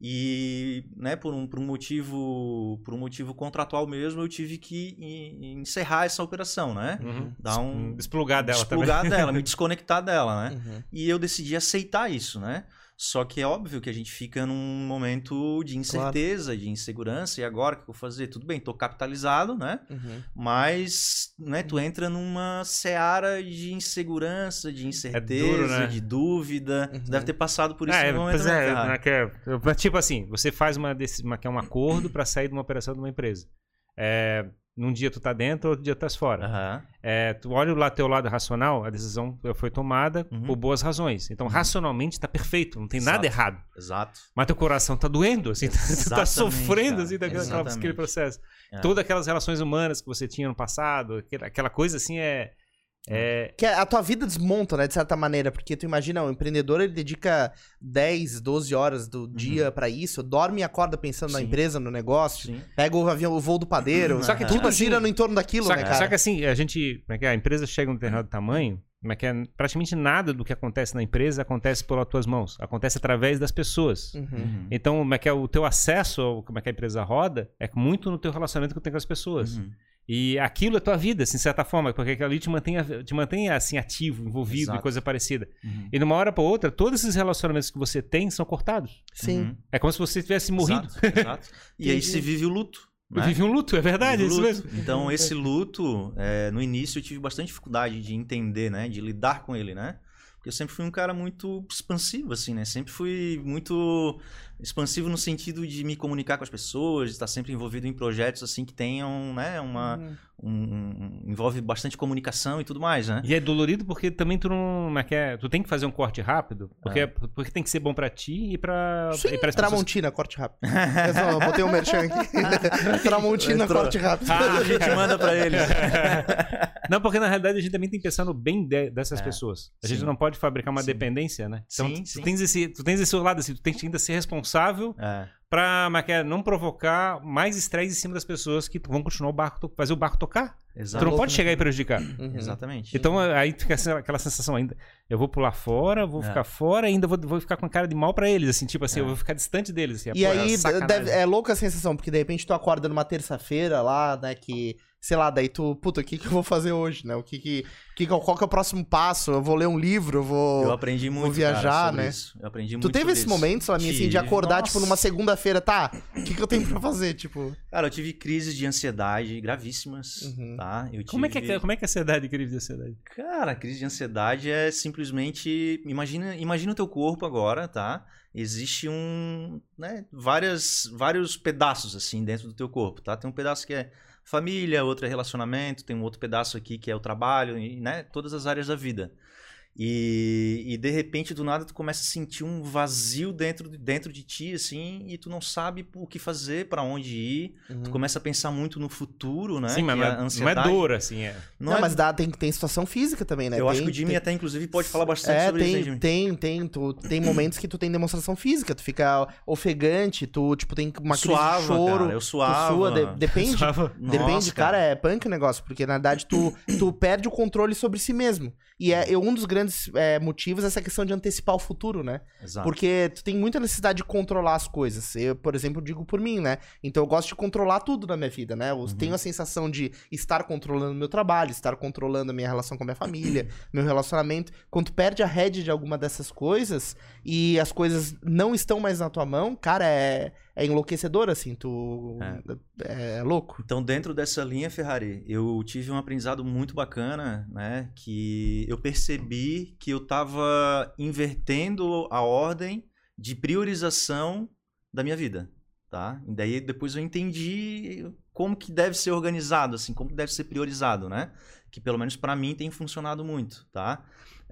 e, né, por um, por um motivo, por um motivo contratual mesmo, eu tive que en- encerrar essa operação, né? Uhum. Dar um Desplugar dela desplugar também. dela, me desconectar dela, né? Uhum. E eu decidi aceitar isso, né? Só que é óbvio que a gente fica num momento de incerteza, de insegurança, e agora o que eu vou fazer? Tudo bem, tô capitalizado, né? Uhum. Mas, né, tu entra numa seara de insegurança, de incerteza, duro, né? de dúvida. Uhum. Deve ter passado por isso É, no momento, pois é, né, que é- tipo assim, você faz uma, uma, que é um acordo para sair de uma operação de uma empresa. É, num dia tu tá dentro, outro dia tu tá fora. Aham. É, tu olha o teu lado racional, a decisão foi tomada Uhum. por boas razões. Então, racionalmente tá perfeito, não tem nada Exato. errado. Exato. Mas teu coração tá doendo, assim, tu tá Exatamente, sofrendo, cara. assim, daquela, aquela- Exatamente. aquele processo. É. Todas aquelas relações humanas que você tinha no passado, aquela coisa assim é... é Que a tua vida desmonta, né, de certa maneira, porque tu imagina, o empreendedor ele dedica 10, 12 horas do dia pra isso, dorme e acorda pensando na Sim. empresa, no negócio, Sim. pega o avião, o voo do padeiro, Só que, tudo assim, gira no entorno daquilo, só, né, que, cara? só que assim, a gente, como é que é? a empresa chega a um determinado tamanho, como é que é? praticamente nada do que acontece na empresa acontece pelas tuas mãos, acontece através das pessoas. Uhum. Uhum. Então, como é que é o teu acesso, ao- como é que a empresa roda, é muito no teu relacionamento que tu tem com as pessoas. Uhum. E aquilo é tua vida, assim, de certa forma, porque aquilo ali te mantém, te mantém assim, ativo, envolvido Exato. e coisa parecida. Uhum. E de uma hora para outra, todos esses relacionamentos que você tem são cortados. Sim. Uhum. É como se você tivesse morrido. Exato, exato. E aí Entendi. se vive o luto. Né? vivi um luto, é verdade, é Vive isso mesmo. luto. Então, esse luto, é, no início eu tive bastante dificuldade de entender, né? De lidar com ele, né? Porque eu sempre fui um cara muito expansivo, assim, né? Sempre fui muito expansivo no sentido de me comunicar com as pessoas, de estar sempre envolvido em projetos, assim, que tenham, né? Uma, Uhum. um- um- envolve bastante comunicação e tudo mais, né? E é dolorido porque também tu não. como é que é? Tu tem que fazer um corte rápido, porque, É. porque tem que ser bom pra ti e pra. Sim, e pessoas. Tramontina, corte rápido. Eu só botei um merchan aqui. Tramontina, Entrou. corte rápido. Ah, a gente manda pra eles. Não, porque na realidade a gente também tem que pensar no bem de- dessas É, pessoas. A gente sim. não pode fabricar uma Sim. dependência, né? Então Sim, tu, sim. Tens esse, tu tens esse lado assim, tu tens que ainda ser responsável É, pra como é é, não provocar mais estresse em cima das pessoas que vão continuar o barco, fazer o barco tocar. Tu exato. não louco, pode chegar e prejudicar. Uhum. Exatamente. Então aí fica aquela sensação ainda. Eu vou pular fora, vou É. ficar fora, ainda vou, vou ficar com cara de mal pra eles, assim, tipo assim, É. eu vou ficar distante deles. Assim, E pô, aí deve- é louca a sensação, porque de repente tu acorda numa terça-feira lá, né, que, sei lá, daí tu, puta, o que que eu vou fazer hoje, né? O que que, que que- qual que é o próximo passo? Eu vou ler um livro, eu vou... Eu aprendi muito, viajar, cara, sobre né? isso. Eu aprendi Tu muito teve sobre esse isso. momento, Salaminha, assim, de acordar, Nossa. tipo, numa segunda-feira, tá? O que que eu tenho pra fazer, tipo... Cara, eu tive crises de ansiedade gravíssimas, Uhum. tá? Eu Como é que é, tive- como é que é a ansiedade, querido, de ansiedade? Cara, a crise de ansiedade é simplesmente... Imagina, imagina o teu corpo agora, tá? Existe um... Né, várias, vários pedaços, assim, dentro do teu corpo, tá? Tem um pedaço que é família, outro é relacionamento, tem um outro pedaço aqui que é o trabalho, e, né? Todas as áreas da vida. E, e de repente, do nada, tu começa a sentir um vazio dentro, dentro de ti, assim, e tu não sabe o que fazer, pra onde ir. Tu começa a pensar muito no futuro, né? Sim, mas não a é, não é ansiedade- dor, assim, é. Não, Não, é- mas dá, tem, tem situação física também, né? Eu acho Tem- que o Jimmy tem- até, inclusive, pode falar bastante É, sobre tem, isso, Jimmy? tem, tem. Tu, tem momentos que tu tem demonstração física, tu fica ofegante, tu, tipo, tem uma crise Suava, de choro. cara, eu suava. sua, de- depende. Depende, Nossa, cara, é punk o negócio, porque na verdade tu, tu perde o controle sobre si mesmo. E é, é um dos grandes é, motivos essa questão de antecipar o futuro, né? Exato. Porque tu tem muita necessidade de controlar as coisas. Eu, por exemplo, digo por mim, né? Então eu gosto de controlar tudo na minha vida, né? Eu Uhum. tenho a sensação de estar controlando meu trabalho, estar controlando a minha relação com a minha família, meu relacionamento. Quando tu perde a rédea de alguma dessas coisas e as coisas não estão mais na tua mão, cara, é, é enlouquecedor, assim. Tu. É, é louco. Então, dentro dessa linha, Ferrari, eu tive um aprendizado muito bacana, né? Que eu percebi que eu estava invertendo a ordem de priorização da minha vida, tá? E daí depois eu entendi como que deve ser organizado, assim, como que deve ser priorizado, né? Que pelo menos para mim tem funcionado muito, tá?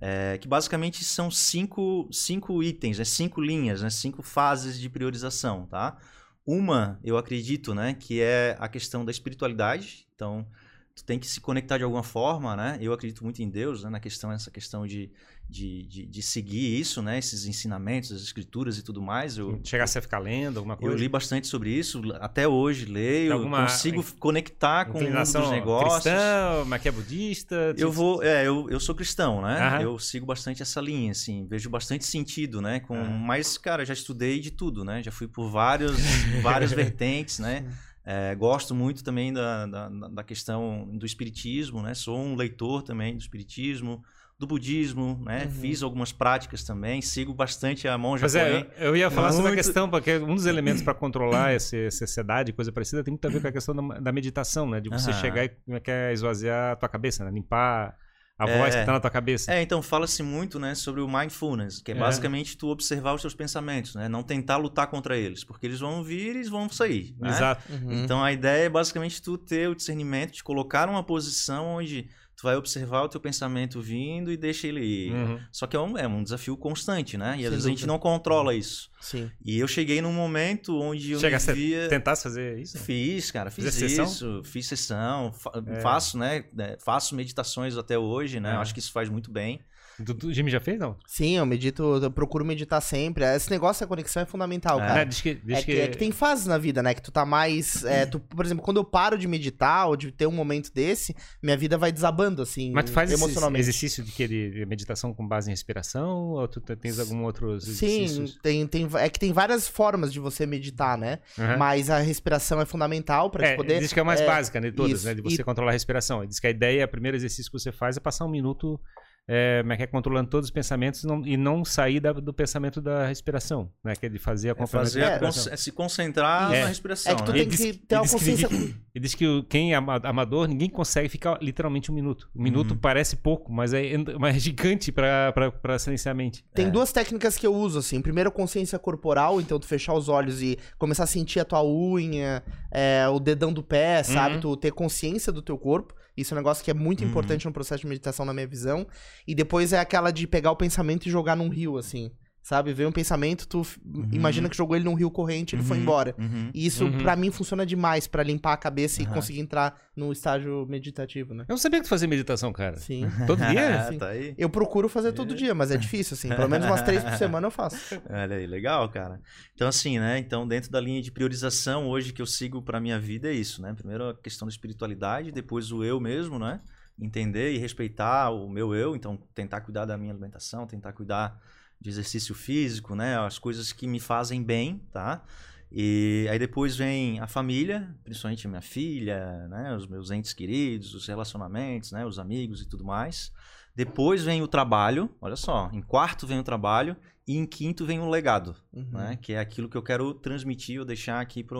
É, que basicamente são cinco, cinco itens, né? cinco linhas, né? cinco fases de priorização, tá? Uma, eu acredito, né, que é a questão da espiritualidade. Então, tu tem que se conectar de alguma forma, né? Eu acredito muito em Deus, né, na questão essa questão de, de, de, de seguir isso, né, esses ensinamentos, as escrituras e tudo mais. Eu, Chegasse a ficar lendo alguma coisa? eu li bastante sobre isso, até hoje leio, Alguma consigo conectar com o mundo dos negócios. cristã, mas que é budista? Eu tipo- vou, é, eu, eu sou cristão, né? Aham. Eu sigo bastante essa linha, assim, vejo bastante sentido, né? Com, Aham. mas, cara, já estudei de tudo, né? Já fui por vários, várias vertentes, né? É, gosto muito também da, da, da questão do espiritismo, né? Sou um leitor também do espiritismo, do budismo, né? Uhum. Fiz algumas práticas também, sigo bastante a monja Mas é, eu, ia falar sobre a Muito. questão, porque um dos elementos para controlar essa, ansiedade coisa parecida tem muito a ver com a questão da, da meditação, né? De você Aham. chegar e é que é, esvaziar a tua cabeça, né? Limpar a É. voz que tá na tua cabeça. É, então fala-se muito, né, sobre o mindfulness, que é, É. basicamente tu observar os teus pensamentos, né? Não tentar lutar contra eles, porque eles vão vir e eles vão sair, né? Exato. Uhum. Então a ideia é basicamente tu ter o discernimento de colocar numa posição onde tu vai observar o teu pensamento vindo e deixa ele ir. Uhum. Só que é um, é um desafio constante, né? E às vezes a gente não controla isso. Sim. E eu cheguei num momento onde eu Chega a me via... Tentasse fazer isso? Fiz, cara, fiz Fizesse sessão? isso, fiz sessão, fa- É. faço, né, né, faço meditações até hoje, né, É. acho que isso faz muito bem. Tu, tu, Jimmy já fez, não? Sim, eu medito, eu procuro meditar sempre. Esse negócio da conexão é fundamental, É. cara. Né, diz que, diz É que, é que tem fases na vida, né? Que tu tá mais. é, tu, por exemplo, quando eu paro de meditar ou de ter um momento desse, minha vida vai desabando, assim, Mas tu faz emocionalmente. exercício de, que, de meditação com base em respiração? Ou tu te- tens algum outro Sim, exercício? tem, tem, é que tem várias formas de você meditar, né? Aham. Mas a respiração é fundamental pra É, te poder. diz que é a mais é, básica de todas, isso. né? De você E- controlar a respiração. Diz que a ideia, o primeiro exercício que você faz é passar um minuto é, como é que é, controlando todos os pensamentos e não, e não sair da- do pensamento da respiração, né? Que é de fazer a É fazer a respiração. con- é se concentrar É. na respiração, É que tu né? tem Ele que diz- ter uma ele consciência. ninguém- Ele diz que quem é ama- amador, ninguém consegue ficar literalmente um minuto. Um minuto Uhum. parece pouco, mas é, mas é gigante pra silenciar a mente. Tem É. duas técnicas que eu uso, assim. Primeiro, a consciência corporal, então tu fechar os olhos e começar a sentir a tua unha, é, o dedão do pé, sabe? Uhum. Tu ter consciência do teu corpo. Isso é um negócio que é muito Uhum. importante no processo de meditação, na minha visão. E depois é aquela de pegar o pensamento e jogar num rio, assim. Sabe? Vem um pensamento, tu f- imagina que jogou ele num rio corrente e ele foi Uhum, embora. uhum. E isso, Uhum. pra mim, funciona demais pra limpar a cabeça e conseguir entrar no estágio meditativo, né? Eu não sabia que tu fazia meditação, cara. Sim. Todo dia? Sim. tá aí. Eu procuro fazer todo dia, mas é difícil, assim. Pelo menos umas três por semana eu faço. Olha aí, legal, cara. Então, assim, né? Então, dentro da linha de priorização hoje que eu sigo pra minha vida é isso, né? Primeiro a questão da espiritualidade, depois o eu mesmo, né? Entender e respeitar o meu eu, então tentar cuidar da minha alimentação, tentar cuidar de exercício físico, né? As coisas que me fazem bem, tá? E aí depois vem a família, principalmente a minha filha, né? Os meus entes queridos, os relacionamentos, né? Os amigos e tudo mais. Depois vem o trabalho, olha só, em quarto vem o trabalho e em quinto vem o legado, Uhum. né? Que é aquilo que eu quero transmitir ou deixar aqui para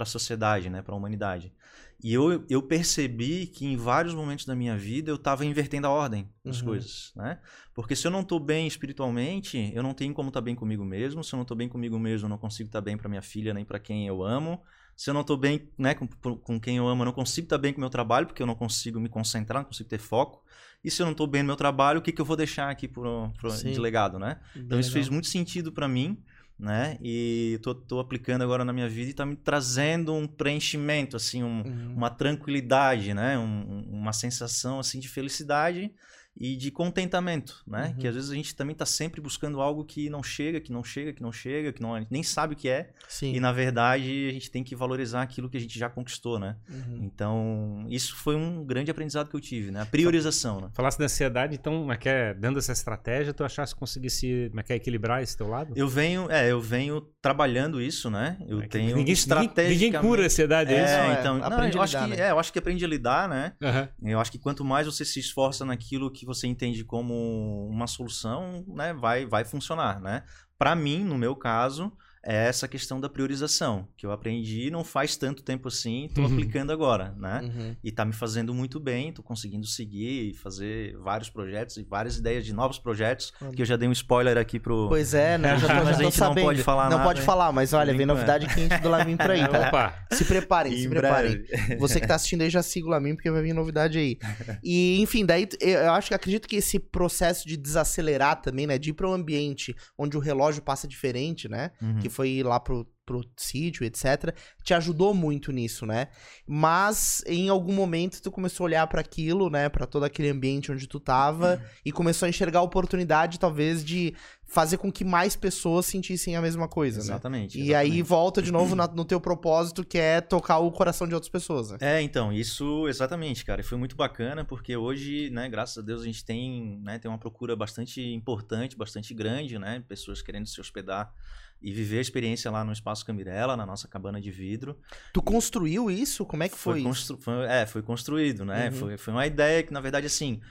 a sociedade, né? Para a humanidade. E eu, eu percebi que em vários momentos da minha vida eu estava invertendo a ordem das Uhum. coisas, né? Porque se eu não estou bem espiritualmente, eu não tenho como estar bem comigo mesmo. Se eu não estou bem comigo mesmo, eu não consigo estar bem para minha filha nem para quem eu amo. Se eu não estou bem né, com, com quem eu amo, eu não consigo estar bem com o meu trabalho, porque eu não consigo me concentrar, não consigo ter foco. E se eu não estou bem no meu trabalho, o que, que eu vou deixar aqui pro, pro, Sim. de legado, né? Então isso fez muito sentido para mim, né? E tô, tô aplicando agora na minha vida e tá me trazendo um preenchimento, assim, um- Uhum. uma tranquilidade, né? Um- um- uma sensação assim de felicidade e de contentamento, né? Uhum. Que às vezes a gente também está sempre buscando algo que não chega, que não chega, que não chega, que não, a gente nem sabe o que é. Sim. E na verdade a gente tem que valorizar aquilo que a gente já conquistou, né? Uhum. Então, isso foi um grande aprendizado que eu tive, né? A priorização, né? Falasse da ansiedade, então, como é que é, dando essa estratégia, tu achasse que conseguisse como é que é, equilibrar esse teu lado? Eu venho, é, eu venho trabalhando isso, né? Eu É tenho ninguém, estrategicamente... ninguém, ninguém cura a ansiedade, é, isso? É, É, então, não, aprende eu a acho lidar, que, né? é, eu acho que aprende a lidar, né? Aham. Eu acho que quanto mais você se esforça naquilo que você entende como uma solução, né, vai, vai funcionar, né? Para mim, no meu caso, é essa questão da priorização, que eu aprendi não faz tanto tempo assim, estou Uhum. aplicando agora, né? Uhum. E tá me fazendo muito bem, tô conseguindo seguir e fazer vários projetos e várias ideias de novos projetos, que eu já dei um spoiler aqui pro... Pois é, né? Eu já tô, Mas já a gente não sabendo. pode falar Não nada, pode hein? falar, mas olha, vem novidade quente do Lamin por aí, tá? Opa! Se preparem, se Em preparem. breve. Você que tá assistindo aí já siga o Lamin, porque vai vir novidade aí. E, enfim, daí eu acho que acredito que esse processo de desacelerar também, né? De ir para um ambiente onde o relógio passa diferente, né? Uhum. Que foi ir lá pro, pro sítio, etc. Te ajudou muito nisso, né? Mas em algum momento tu começou a olhar para aquilo, né? Para todo aquele ambiente onde tu tava e começou a enxergar a oportunidade, talvez, de fazer com que mais pessoas sentissem a mesma coisa, né? Exatamente. E aí volta de novo na- no teu propósito, que é tocar o coração de outras pessoas. né? É, então, isso exatamente, cara. E foi muito bacana, porque hoje, né, graças a Deus, a gente tem, né, tem uma procura bastante importante, bastante grande, né? Pessoas querendo se hospedar e viver a experiência lá no Espaço Camirela, na nossa cabana de vidro. Tu construiu isso? Como é que foi, isso? constru... foi- é, foi construído, né? Uhum. Foi, foi uma ideia que, na verdade, assim,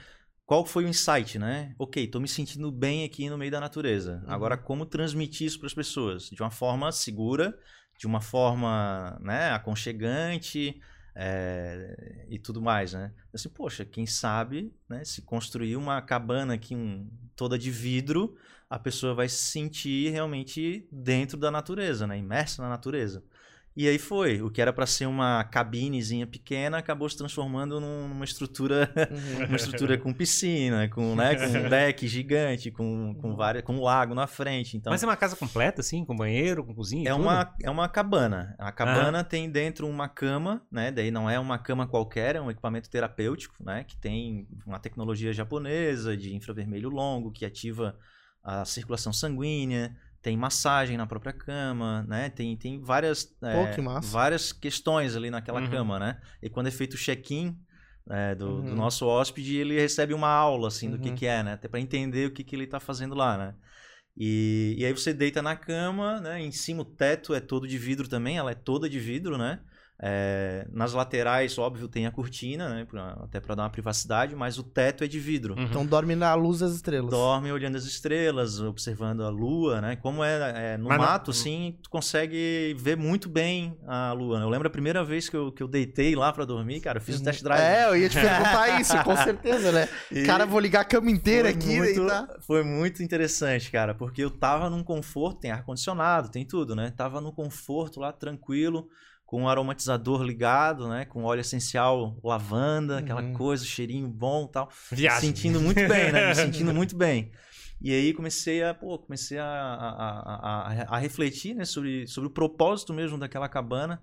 qual foi o insight, né? Ok, tô me sentindo bem aqui no meio da natureza. Uhum. Agora, como transmitir isso para as pessoas? De uma forma segura, de uma forma, né, aconchegante é, e tudo mais, né? Assim, poxa, quem sabe, né, se construir uma cabana aqui um, toda de vidro, a pessoa vai se sentir realmente dentro da natureza, né? Imersa na natureza. E aí foi. O que era para ser uma cabinezinha pequena acabou se transformando num- numa estrutura, Uhum. uma estrutura com piscina, com, né, com um deck gigante, com, com, várias, com um lago na frente. Então, Mas é uma casa completa, assim, com banheiro, com cozinha é tudo? uma, é uma cabana. A cabana tem dentro uma cama, né? Daí não é uma cama qualquer, é um equipamento terapêutico, né? Que tem uma tecnologia japonesa de infravermelho longo que ativa a circulação sanguínea. Tem massagem na própria cama, né? Tem, tem várias, é, que várias questões ali naquela Uhum. cama, né? E quando é feito o check-in é, do, do Uhum. nosso hóspede, ele recebe uma aula, assim, do que, Uhum. que é, né? Até para entender o que, que ele tá fazendo lá, né? E, e aí você deita na cama, né? Em cima o teto é todo de vidro também, ela é toda de vidro, né? É, nas laterais, óbvio, tem a cortina, né? pra- até para dar uma privacidade, mas o teto é de vidro. Uhum. Então dorme na luz das estrelas. Dorme olhando as estrelas, observando a lua, né? Como é, é no Mas não- mato, assim, tu consegue ver muito bem a lua. né? Eu lembro a primeira vez que eu, que eu deitei lá pra dormir, cara, eu fiz o test drive. É, eu ia te perguntar isso, com certeza, né? E- Cara, vou ligar a cama inteira foi aqui muito, e tá. Foi muito interessante, cara, porque eu tava num conforto, tem ar-condicionado, tem tudo, né? Tava num conforto lá, tranquilo, com um aromatizador ligado, né? Com óleo essencial, lavanda, aquela Uhum. coisa, cheirinho bom e tal. Viagem. Sentindo muito bem, né? Me sentindo muito bem. E aí comecei a, pô, comecei a, a, a, a- refletir, né, sobre, sobre o propósito mesmo daquela cabana.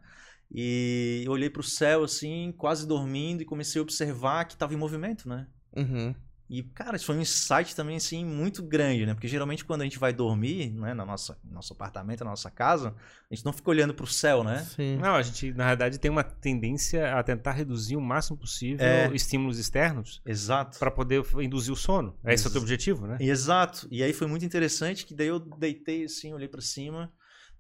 E olhei pro céu, assim, quase dormindo, e comecei a observar que tava em movimento, né? Uhum. E, cara, isso foi um insight também, assim, muito grande, né? Porque geralmente quando a gente vai dormir, né, na nossa, no nosso apartamento, na nossa casa, a gente não fica olhando pro céu, né? Sim. Não, a gente, na verdade, tem uma tendência a tentar reduzir o máximo possível É. estímulos externos Exato. para poder induzir o sono. Esse é o teu Ex- objetivo, né? Exato. E aí foi muito interessante que daí eu deitei assim, olhei pra cima,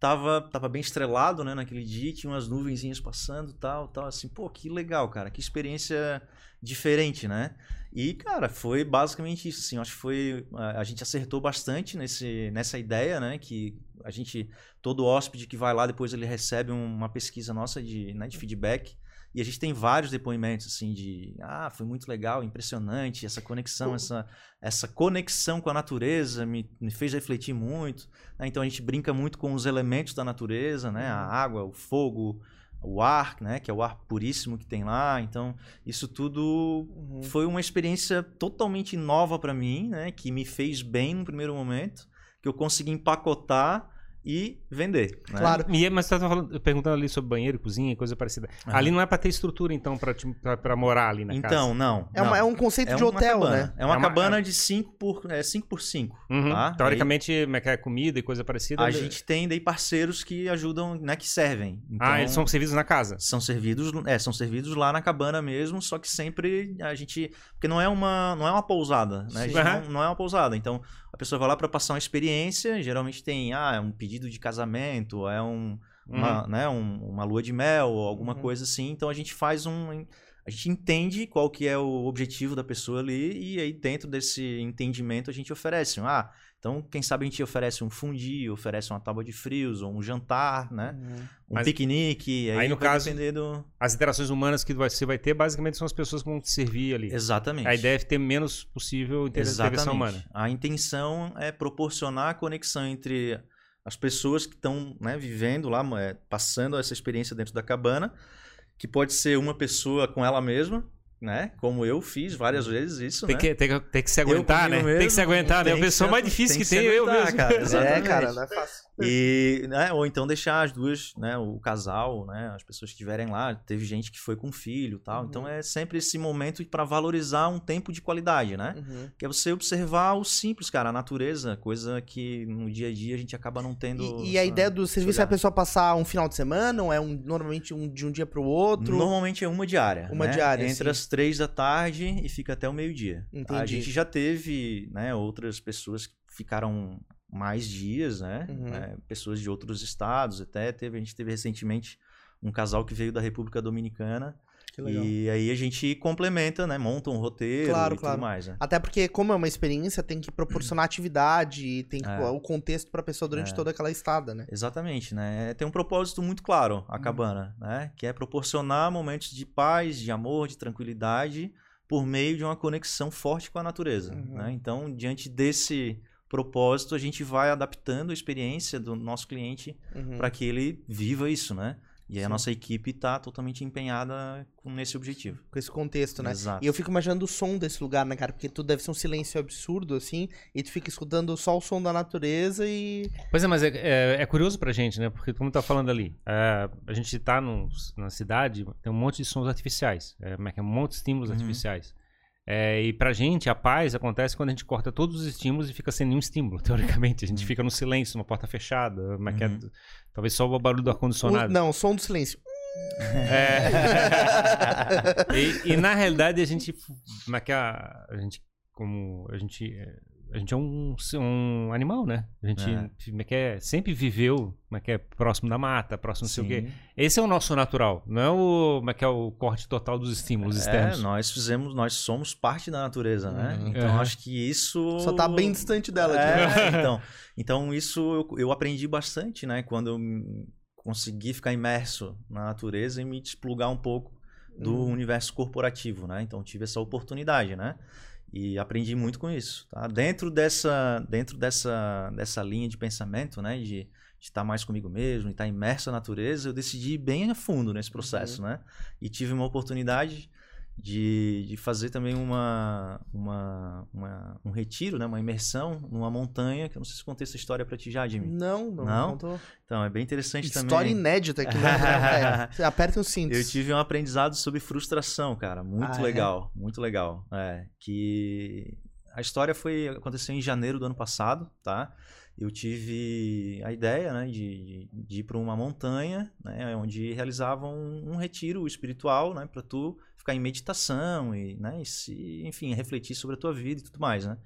tava, tava bem estrelado, né, naquele dia, tinha umas nuvenzinhas passando, tal, tal, assim, pô, que legal, cara, que experiência diferente, né? E, cara, foi basicamente isso, assim, acho que foi, a, gente acertou bastante nesse, nessa ideia, né, que a gente, todo hóspede que vai lá, depois ele recebe um- uma pesquisa nossa de, né, de feedback, e a gente tem vários depoimentos, assim, de, ah, foi muito legal, impressionante, essa conexão, essa, essa conexão com a natureza me, me fez refletir muito. né? Então a gente brinca muito com os elementos da natureza, né? A água, o fogo, o ar, né? Que é o ar puríssimo que tem lá. Então isso tudo Uhum. foi uma experiência totalmente nova para mim, né? Que me fez bem no primeiro momento, que eu consegui empacotar e vender. Né? Claro. E, é- mas você estava perguntando ali sobre banheiro, cozinha e coisa parecida. Ali não é para ter estrutura, então, para morar ali na casa. Então, não. É, uma- não. é um conceito É de uma hotel, cabana. né? É uma É uma- cabana de 5 por 5 é cinco por cinco, Uhum. tá? Teoricamente, como é que é comida e coisa parecida. Aí, a gente tem daí parceiros que ajudam, né, que servem. Então, Ah, eles são servidos na casa. são servidos, é, são servidos lá na cabana mesmo, só que sempre a gente, porque não é uma, não é uma pousada, né? A gente Sim. não, não é uma pousada. Então, a pessoa vai lá para passar uma experiência, geralmente tem, ah, é um pedido de casamento, é um uma, né, um- uma lua de mel ou alguma Uhum. coisa assim. Então a gente faz um. A gente entende qual que é o objetivo da pessoa ali e aí dentro desse entendimento a gente oferece. um, Ah, então quem sabe a gente oferece um fundi, oferece uma tábua de frios ou um jantar, né? Um Mas- piquenique. Aí, aí, no caso- do... As interações humanas que você vai ter, basicamente, são as pessoas que vão te servir ali. Exatamente. A ideia é ter menos possível inter- interação humana. A intenção é proporcionar a conexão entre as pessoas que estão né, vivendo lá, é, passando essa experiência dentro da cabana, que pode ser uma pessoa com ela mesma, né? Como eu fiz várias vezes isso, Tem né? que, tem, que, tem que se aguentar, né? comigo tem que mesmo, se aguentar, né? tem A que pessoa mais difícil que se tem, eu aguentar, mesmo. cara. É, Exatamente. cara, não é fácil. E, né, ou então deixar as duas, né, o casal, né, as pessoas que estiverem lá. Teve gente que foi com filho, e tal. Uhum. Então é sempre esse momento para valorizar um tempo de qualidade, né? Uhum. Que é você observar o simples, cara, a natureza, coisa que no dia a dia a gente acaba não tendo. E, e a ideia do serviço é a olhar. pessoa passar um final de semana ou é um, normalmente um, de um dia pro outro? Normalmente é uma diária. Uma né? diária, Entre sim. as três da tarde e fica até o meio-dia. A gente já teve né, outras pessoas que ficaram mais dias, né? Uhum. né, Pessoas de outros estados até. Teve, a gente teve recentemente um casal que veio da República Dominicana. Que legal. E aí a gente complementa, né? Monta um roteiro Claro, e claro. tudo mais. Né? Até porque, como é uma experiência, tem que proporcionar atividade, tem que, É. o contexto pra pessoa durante É. toda aquela estada, né? Exatamente, né? Tem um propósito muito claro a Uhum. cabana, né? Que é proporcionar momentos de paz, de amor, de tranquilidade por meio de uma conexão forte com a natureza, Uhum. né? Então, diante desse propósito, a gente vai adaptando a experiência do nosso cliente Uhum. para que ele viva isso, né? E aí a nossa equipe está totalmente empenhada com nesse objetivo. Com esse contexto, né? Exato. E eu fico imaginando o som desse lugar, né, cara? Porque tu deve ser um silêncio absurdo, assim, e tu fica escutando só o som da natureza e. Pois é, mas é, é, é curioso pra gente, né? Porque, como tá falando ali, é, a gente tá num- na cidade, tem um monte de sons artificiais. É, como é que é? Um monte de estímulos Uhum. artificiais. É, e pra gente, a paz acontece quando a gente corta todos os estímulos e fica sem nenhum estímulo, teoricamente. A gente fica no silêncio, numa porta fechada, é é? Uhum. talvez só o barulho do ar-condicionado. não, o som do silêncio. É. e, e, na realidade a gente, como é a, a gente, como a gente, a gente é um, um animal, né? A gente, É. é que é, sempre viveu, como é que é, próximo da mata, próximo não sei o quê. Esse é o nosso natural, não é o, como é que é o corte total dos estímulos É, externos. nós fizemos, nós somos parte da natureza, né? Uhum. Então Uhum. acho que isso Só tá bem distante dela. É, então, então isso eu, eu aprendi bastante, né? Quando eu consegui ficar imerso na natureza e me desplugar um pouco do Uhum. universo corporativo, né? Então tive essa oportunidade, né? E aprendi muito com isso, tá? Dentro dessa, dentro dessa, dessa linha de pensamento, né? De estar mais comigo mesmo, de estar imerso na natureza, eu decidi ir bem a fundo nesse processo, né? E tive uma oportunidade de, de fazer também uma, uma, uma- um retiro, né? uma imersão numa montanha, que eu não sei se contei essa história para ti já, Jimmy. Não, não, Não? contou. Então, é bem interessante História também. inédita aqui. Né? É, aperta os cintos. Eu tive um aprendizado sobre frustração, cara. Muito Ah, é? legal, muito legal. É, que a história foi aconteceu em janeiro do ano passado, tá? Eu tive a ideia, né, de, de- de ir para uma montanha, né, onde realizavam um, um retiro espiritual, né, para tu ficar em meditação e, né, e se, enfim, refletir sobre a tua vida e tudo mais, né?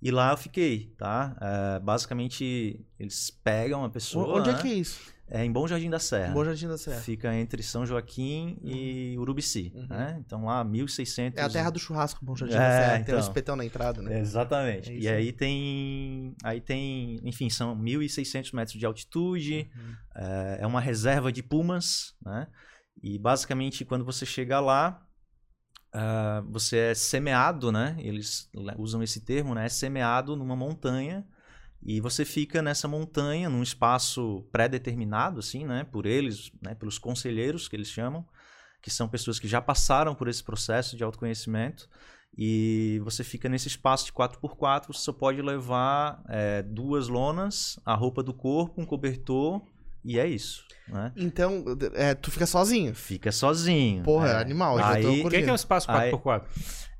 E lá eu fiquei, tá? É, basicamente eles pegam a pessoa. Onde é né? que é isso? É em Bom Jardim da Serra. Bom Jardim da Serra. Fica entre São Joaquim e Urubici, Uhum. né? Então lá 1600 É a terra do churrasco, Bom Jardim É, da Serra. Tem então. um espetão na entrada, né? Exatamente. É e aí tem, aí tem, enfim, são 1.600 metros de altitude. Uhum. É, é uma reserva de pumas, né? E basicamente quando você chega lá, ah, você é semeado, né? Eles le- usam esse termo, né? É semeado numa montanha e você fica nessa montanha num espaço pré-determinado, assim, né? Por eles, né? Pelos conselheiros que eles chamam, que são pessoas que já passaram por esse processo de autoconhecimento E você fica nesse espaço de 4x4, você só pode levar é, duas lonas, a roupa do corpo, um cobertor, e é isso. Né? Então, é, tu fica sozinho. Fica sozinho. Porra, é. animal. Aí, o que, é o espaço 4x4?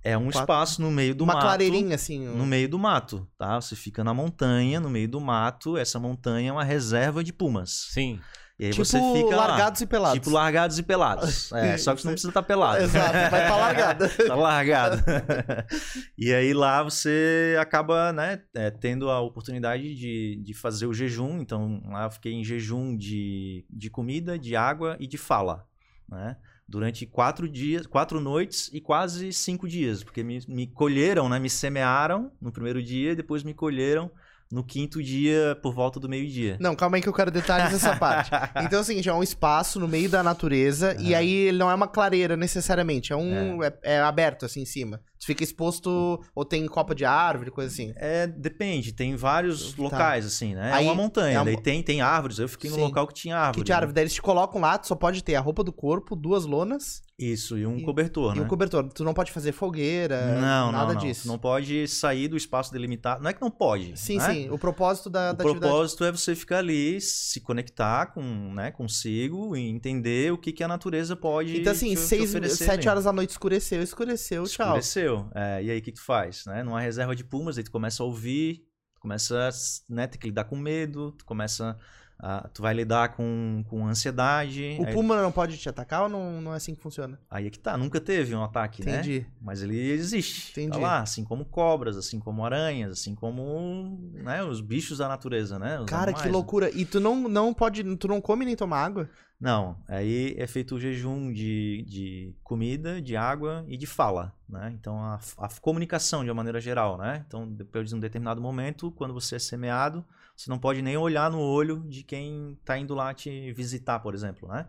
É um Quatro- espaço no meio do Uma mato. clareirinha, assim. No meio do mato, tá? Você fica na montanha, no meio do mato. Essa montanha é uma reserva de pumas. Sim. E aí tipo você fica lá. largados e pelados. Tipo largados e pelados. É, só que você não precisa estar pelado. Exato, vai pra largada. tá largado. e aí lá você acaba, né, é, tendo a oportunidade de, de fazer o jejum. Então lá eu fiquei em jejum de, de comida, de água e de fala, né? Durante quatro dias, quatro noites e quase cinco dias, porque me, me colheram, né? Me semearam no primeiro dia e depois me colheram no quinto dia por volta do meio-dia. Não, calma aí que eu quero detalhes dessa parte. Então é o seguinte, é um espaço no meio da natureza e aí ele não é uma clareira necessariamente, é um é. é aberto assim em cima. Tu fica exposto ou tem copa de árvore, coisa assim. É, depende, tem vários Tá. locais, assim, né? Aí, é uma montanha, é uma- daí tem, tem árvores. Eu fiquei no Sim. local que tinha árvore. Que de né? árvore, daí eles te colocam lá, tu só pode ter a roupa do corpo, duas lonas Isso, e um E- cobertor, e né? um cobertor. Tu não pode fazer fogueira, Não, nada não, não. disso. Não pode sair do espaço delimitado. Não é que não pode. Sim, né? sim. O propósito da, O da atividade. propósito é você ficar ali, se conectar com, né, consigo e entender o que, que a natureza pode Então, assim, te, te seis, oferecer sete ali. horas da noite escureceu, escureceu, tchau. Escureceu. É, e aí, o que, que tu faz? Né? Numa reserva de pumas, aí tu começa a ouvir, tu começa a né, ter que lidar com medo, tu começa a, tu vai lidar com, com ansiedade. O aí, puma não pode te atacar ou não, não é assim que funciona? aí é que tá, nunca teve um ataque, né? Entendi. Mas ele existe. Entendi. Tá lá, assim como cobras, assim como aranhas, assim como né, os bichos da natureza, né? Os Cara, que animais, né? loucura. E tu não, não pode. Tu não come nem toma água? Não, aí é feito o jejum de, de comida, de água e de fala, né? Então a, a comunicação de uma maneira geral, né? Então depois de um determinado momento, quando você é semeado, você não pode nem olhar no olho de quem tá indo lá te visitar, por exemplo, né?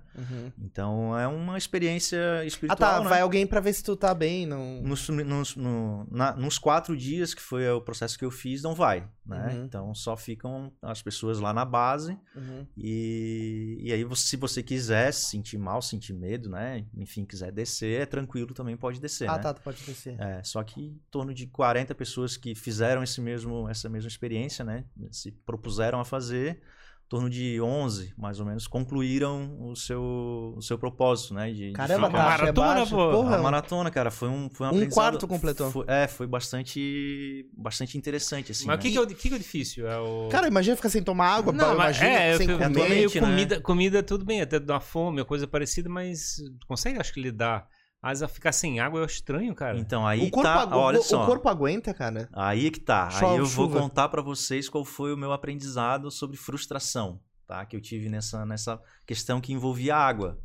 Então é uma experiência Ah, espiritual, tá. né? Vai alguém pra ver se tu tá bem. Não... Nos, nos, no- na- nos quatro dias que foi o processo que eu fiz, não vai, né? Uhum. Então só ficam as pessoas lá na base Uhum. e, e aí, você- se você quiser se sentir mal, sentir medo, né? Enfim, quiser descer, é tranquilo também, pode descer, Ah, né? tá. Tu pode descer. É, só que em torno de 40 pessoas que fizeram esse mesmo, essa mesma experiência, né? Se propuseram a fazer, em torno de 11, mais ou menos, concluíram o seu, o seu propósito, né? De, de Caramba, ficar- Uma taxa é maratona. Porra, a maratona, cara, foi um, foi um, Um quarto completou. foi- é, foi bastante, bastante interessante, assim. Mas o né? que, que, é, o- que que é difícil? É o... Cara, imagina ficar sem tomar água, Não, mas imagina é, sem eu, comer. eu, meio né? comida, comida tudo bem, até dá fome, coisa parecida, mas consegue, acho que lidar. Mas a ficar sem água é estranho, cara. Então, aí o, corpo, tá, agu- olha o só. corpo aguenta, cara. Aí é que tá. Chove, Aí eu vou chuva. contar pra vocês qual foi o meu aprendizado sobre frustração, tá? Que eu tive nessa, nessa questão que envolvia água.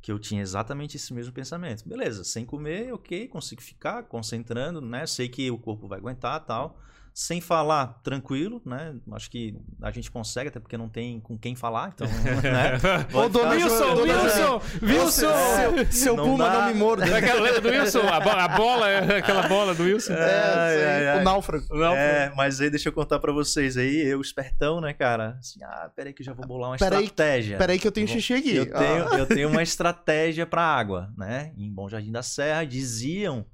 Que eu tinha exatamente esse mesmo pensamento. Beleza, sem comer, ok, consigo ficar concentrando, né? Sei que o corpo vai aguentar tal. Sem falar, tranquilo, né? Acho que a gente consegue, até porque não tem com quem falar, então, né? Ô, dona Wilson, dona Wilson, Wilson! Seu, seu Não puma dá. não me morda. Aquela lembra do Wilson? A, bo- a bola, aquela bola do Wilson? É, ai. o náufrago. Não, É, mas aí deixa eu contar pra vocês aí, eu espertão, né, cara? Assim, ah, peraí que eu já vou bolar uma Peraí- estratégia. Peraí que eu tenho xixi aqui. Eu tenho, Ah. eu tenho uma estratégia para água, né? Em Bom Jardim da Serra diziam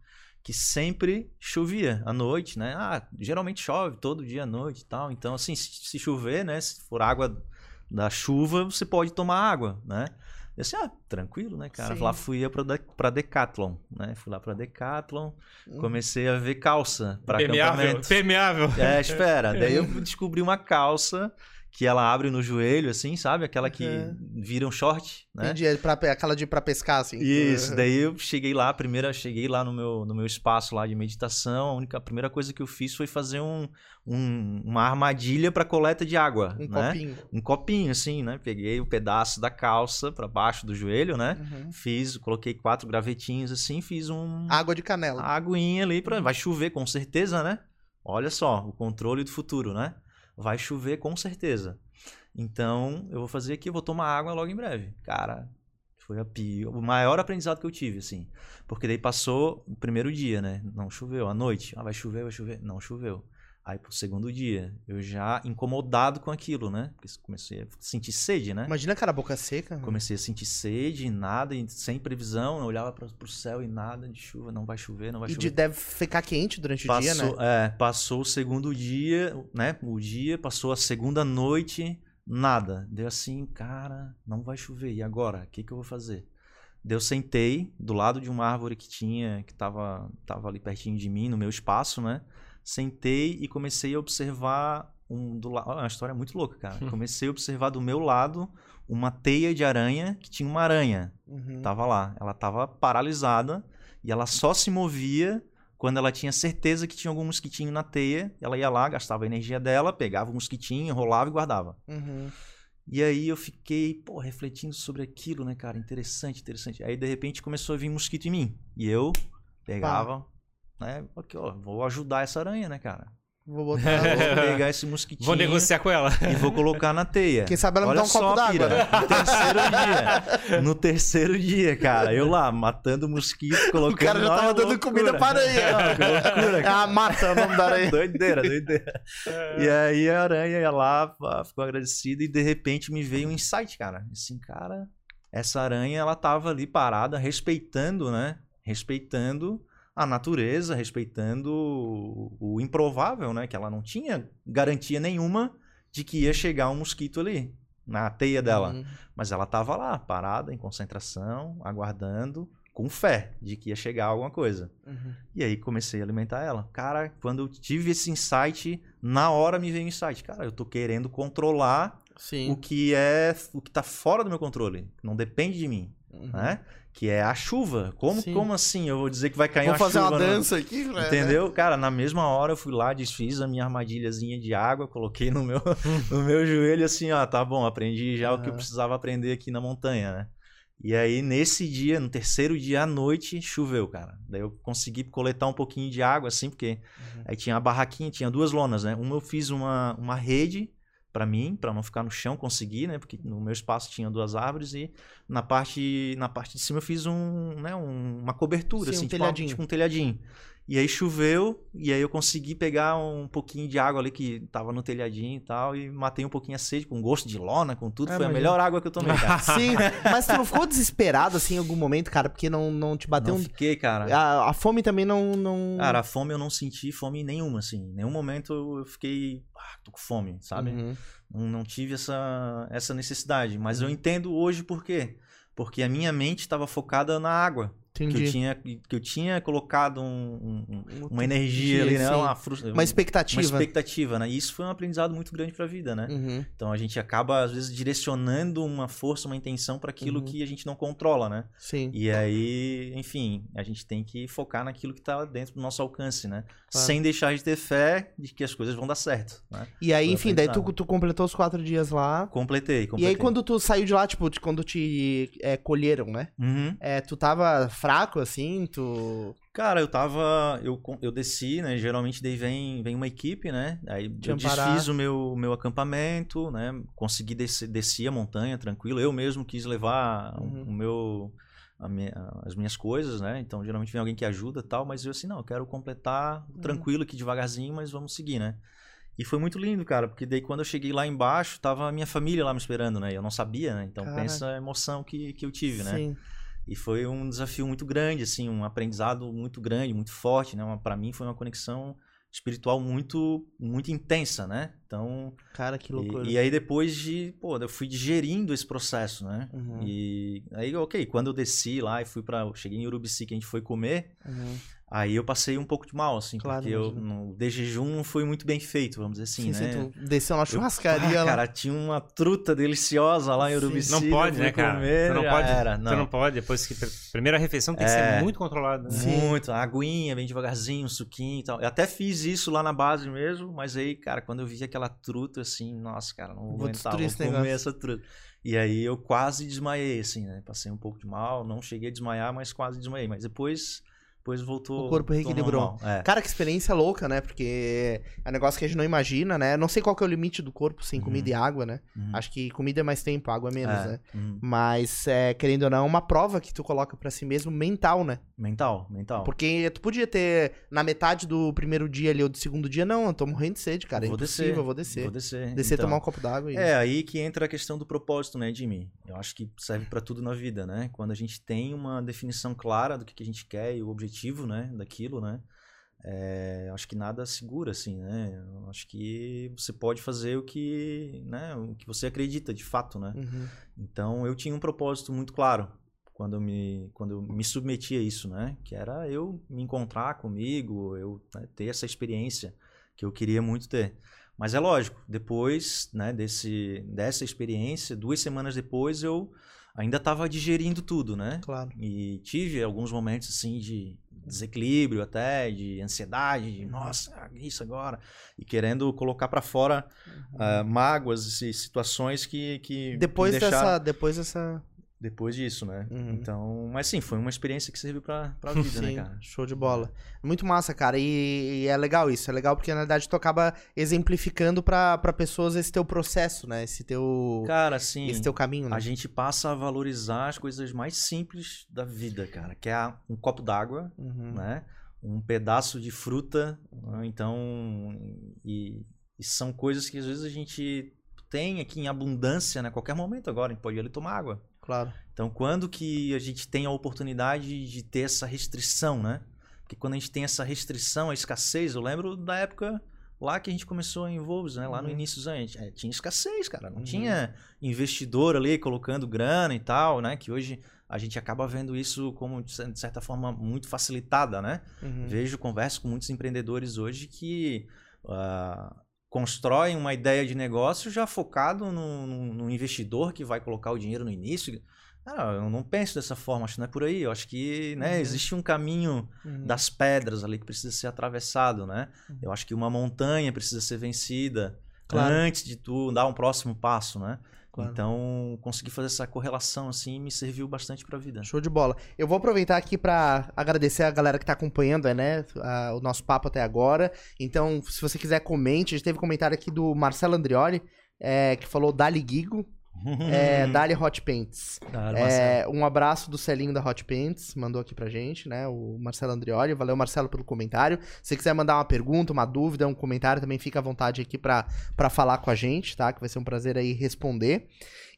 que sempre chovia à noite, né? Ah, geralmente chove todo dia à noite e tal. Então, assim, se, chover, né? Se for água da chuva, você pode tomar água, né? Eu assim, ah, tranquilo, né, cara? Sim. Lá fui pra, De- pra Decathlon, né? Fui lá pra Decathlon, Hum. comecei a ver calça para permeável, acampamento. permeável. É, espera. Daí eu descobri uma calça que ela abre no joelho, assim, sabe? Aquela que Uhum. vira um short, né? Entendi, é pra, aquela de pra pescar, assim. Isso, daí eu cheguei lá, primeira, cheguei lá no meu, no meu espaço lá de meditação, a única a primeira coisa que eu fiz foi fazer um, um- uma armadilha para coleta de água, Um né? copinho. Um copinho assim, né? Peguei o pedaço da calça para baixo do joelho, né? Uhum. Fiz, coloquei quatro gravetinhos assim, fiz um Água de canela. aguinha ali para vai chover com certeza, né? Olha só, o controle do futuro, né? Vai chover com certeza. Então, eu vou fazer aqui, vou tomar água logo em breve. Cara, foi a pior, o maior aprendizado que eu tive, assim. Porque daí passou o primeiro dia, né? Não choveu. À noite, ah, vai chover, vai chover. Não choveu. Aí pro segundo dia, eu já incomodado com aquilo, né? Porque comecei a sentir sede, né? Imagina, cara, boca seca. Comecei a sentir sede, nada, e sem previsão, eu olhava pra, pro céu e nada de chuva, não vai chover, não vai E chover. de- deve ficar quente durante o Passou, dia, né? é, passou o segundo dia, né? O dia, passou a segunda noite, nada. Deu assim, cara, não vai chover. E agora? O que, que eu vou fazer? Daí eu sentei do lado de uma árvore que tinha, que tava, tava ali pertinho de mim, no meu espaço, né? Sentei e comecei a observar um do lado. uma história muito louca, cara. Comecei a observar do meu lado uma teia de aranha que tinha uma aranha. Uhum. Tava lá. Ela tava paralisada e ela só se movia quando ela tinha certeza que tinha algum mosquitinho na teia. Ela ia lá, gastava a energia dela, pegava o mosquitinho, enrolava e guardava. Uhum. E aí eu fiquei, pô, refletindo sobre aquilo, né, cara? Interessante, interessante. Aí de repente começou a vir mosquito em mim. E eu pegava, né? Ok, ó, vou ajudar essa aranha, né, cara? Vou botar. Vou pegar esse mosquitinho Vou negociar com ela. e vou colocar na teia. Quem sabe ela me Olha dá um copo d'água, né? No terceiro dia. No terceiro dia, cara. Eu lá, matando mosquito, colocando... O cara já tava a dando loucura. comida pra aranha. Que loucura, É a mata o nome da aranha. Doideira, doideira. E aí a aranha ia lá, ficou agradecida e de repente me veio um insight, cara. Assim, cara, essa aranha ela tava ali parada, respeitando, né? Respeitando a natureza, respeitando o, o improvável, né? Que ela não tinha garantia nenhuma de que ia chegar um mosquito ali na teia dela. Uhum. Mas ela tava lá, parada, em concentração, aguardando, com fé de que ia chegar alguma coisa. Uhum. E aí comecei a alimentar ela. Cara, quando eu tive esse insight, na hora me veio o insight. Cara, eu tô querendo controlar Sim. o que é o que tá fora do meu controle, não depende de mim, Uhum. né? Que é a chuva. Como, Sim. como assim? Eu vou dizer que vai cair Vou uma fazer chuva uma no- dança aqui, né? Entendeu? Cara, na mesma hora eu fui lá, desfiz a minha armadilhazinha de água, coloquei no meu, no meu joelho assim, ó, tá bom, aprendi já o que eu precisava aprender aqui na montanha, né? E aí, nesse dia, no terceiro dia à noite, choveu, cara. Daí eu consegui coletar um pouquinho de água, assim, porque Uhum. aí tinha a barraquinha, tinha duas lonas, né? Uma eu fiz uma, uma rede pra mim, pra não ficar no chão, consegui, né? Porque no meu espaço tinha duas árvores e na parte, na parte de cima eu fiz um, né? um- uma cobertura, Sim, um assim, tipo, telhadinho. tipo um telhadinho. E aí choveu, e aí eu consegui pegar um pouquinho de água ali que tava no telhadinho e tal, e matei um pouquinho a sede, com gosto de lona, com tudo. Ah, Foi a melhor água que eu tomei, cara. Sim, mas tu não ficou desesperado assim em algum momento, cara, porque não, não te bateu não um. fiquei, cara. A, a fome também não. não... Cara, a fome eu não senti fome nenhuma, assim. Em nenhum momento eu fiquei, ah, tô com fome, sabe? Uhum. Não, não tive essa, essa necessidade. Mas eu entendo hoje por quê. Porque a minha mente estava focada na água. Que Entendi. eu, tinha, que eu tinha colocado um- um- um- uma energia ali, né? sim. Uma, Uma expectativa. uma expectativa, né? E isso foi um aprendizado muito grande para a vida, né? Uhum. Então a gente acaba, às vezes, direcionando uma força, uma intenção para aquilo Uhum. que a gente não controla, né? Sim. E aí, enfim, a gente tem que focar naquilo que tá dentro do nosso alcance, né? Claro. Sem deixar de ter fé de que as coisas vão dar certo, né? E aí, Foi enfim, daí tu, tu completou os quatro dias lá. Completei, E completei. aí, quando tu saiu de lá, tipo, quando te é, colheram, né? Uhum. É, tu tava fraco, assim, tu... Cara, eu tava. Eu, eu desci, né? Geralmente daí vem, vem uma equipe, né? Aí Te eu amparar. desfiz o meu, meu acampamento, né? Consegui descer, descer a montanha tranquilo. Eu mesmo quis levar o- Uhum. o meu. minha- as minhas coisas, né? Então geralmente vem alguém que ajuda e tal, mas eu assim, não, eu quero completar Uhum. tranquilo aqui devagarzinho, mas vamos seguir, né? E foi muito lindo, cara, porque daí quando eu cheguei lá embaixo, tava a minha família lá me esperando, né? Eu não sabia, né? Então Caraca. pensa a emoção que, que eu tive, né? E foi um desafio muito grande, assim, um aprendizado muito grande, muito forte, né? Para mim foi uma conexão espiritual muito muito intensa, né? Então, Cara, que loucura. e, e aí depois de, pô, eu fui digerindo esse processo, né? Uhum. E aí, ok, quando eu desci lá e fui para, cheguei em Urubici que a gente foi comer, Uhum. Aí eu passei um pouco de mal, assim, Claro, porque eu, no, de jejum não foi muito bem feito, vamos dizer assim, Sim, né? sim, desceu Eu- churrascaria Ah, lá. cara, tinha uma truta deliciosa lá em. Urubici. Não eu pode, né, cara? comer, tu não pode. Era, Tu não pode. Depois que. Primeira refeição tem que É. ser muito controlada. Né? Muito, a aguinha, bem devagarzinho, um suquinho e tal. Eu até fiz isso lá na base mesmo, mas aí, cara, quando eu vi aquela truta, assim, nossa, cara, não vou, Vou aguentar, vou comer negócio. essa truta. E aí eu quase desmaiei, assim, né? Passei um pouco de mal, não cheguei a desmaiar, mas quase desmaiei. Mas depois depois voltou. O corpo reequilibrou. É. Cara, que experiência louca, né? Porque é um negócio que a gente não imagina, né? Não sei qual que é o limite do corpo sem uhum. comida e água, né? Uhum. Acho que comida é mais tempo, água é menos, é. né? Uhum. Mas, é, querendo ou não, é uma prova que tu coloca para si mesmo mental, né? Mental, mental. Porque tu podia ter, na metade do primeiro dia ali ou do segundo dia, não, eu tô morrendo de sede, cara. É vou descer, vou descer. Vou descer. Descer, então, tomar um copo d'água. E... É, aí que entra a questão do propósito, né, Jimmy? Eu acho que serve para tudo na vida, né? Quando a gente tem uma definição clara do que a gente quer e o objetivo, né, daquilo, né? É, acho que nada segura, assim, né? Acho que você pode fazer o que, né, o que você acredita, de fato, né? Uhum. Então, eu tinha um propósito muito claro quando eu me, quando eu me submeti a isso, né? Que era eu me encontrar comigo, eu né, ter essa experiência que eu queria muito ter. Mas é lógico, depois né, desse, dessa experiência, duas semanas depois, eu ainda estava digerindo tudo, né? Claro. E tive alguns momentos assim de desequilíbrio até, de ansiedade, de nossa, isso agora, e querendo colocar para fora uhum. uh, mágoas e situações que que depois deixaram... dessa depois dessa depois disso, né? Uhum. Então, mas sim, foi uma experiência que serviu pra, pra vida, né, sim, né, cara? Show de bola. Muito massa, cara. E, e, é legal isso. É legal porque, na verdade, tu acaba exemplificando pra, pra pessoas esse teu processo, né? Esse teu. Cara, sim. Esse teu caminho, né? A gente passa a valorizar as coisas mais simples da vida, cara. Que é um copo d'água, uhum. né? Um pedaço de fruta. Né? Então. E, e são coisas que às vezes a gente tem aqui em abundância, né? Qualquer momento agora, a gente pode ir ali tomar água. Claro. Então, quando que a gente tem a oportunidade de ter essa restrição, né? Porque quando a gente tem essa restrição, a escassez, eu lembro da época lá que a gente começou em Wolves, né? Lá uhum. no início a gente é, tinha escassez, cara. Não uhum. tinha investidor ali colocando grana e tal, né? Que hoje a gente acaba vendo isso como, de certa forma, muito facilitada, né? Uhum. Vejo, converso com muitos empreendedores hoje que uh, constroem uma ideia de negócio já focado no, no, investidor que vai colocar o dinheiro no início. Ah, eu não penso dessa forma, acho que não é por aí. Eu acho que né, uhum. existe um caminho uhum. das pedras ali que precisa ser atravessado, né? Uhum. Eu acho que uma montanha precisa ser vencida claro. antes de tu dar um próximo passo, né? Claro. Então, consegui fazer essa correlação assim me serviu bastante para a vida. Show de bola. Eu vou aproveitar aqui para agradecer a galera que está acompanhando, né, a, o nosso papo até agora. Então, se você quiser comente, a gente teve comentário aqui do Marcelo Andrioli, é, que falou Dali Gigo, é, Dali Hot Paints. é, um abraço do Celinho da Hot Paints, mandou aqui pra gente, né? O Marcelo Andrioli. Valeu, Marcelo, pelo comentário. Se quiser mandar uma pergunta, uma dúvida, um comentário, também fica à vontade aqui pra, pra falar com a gente, tá? Que vai ser um prazer aí responder.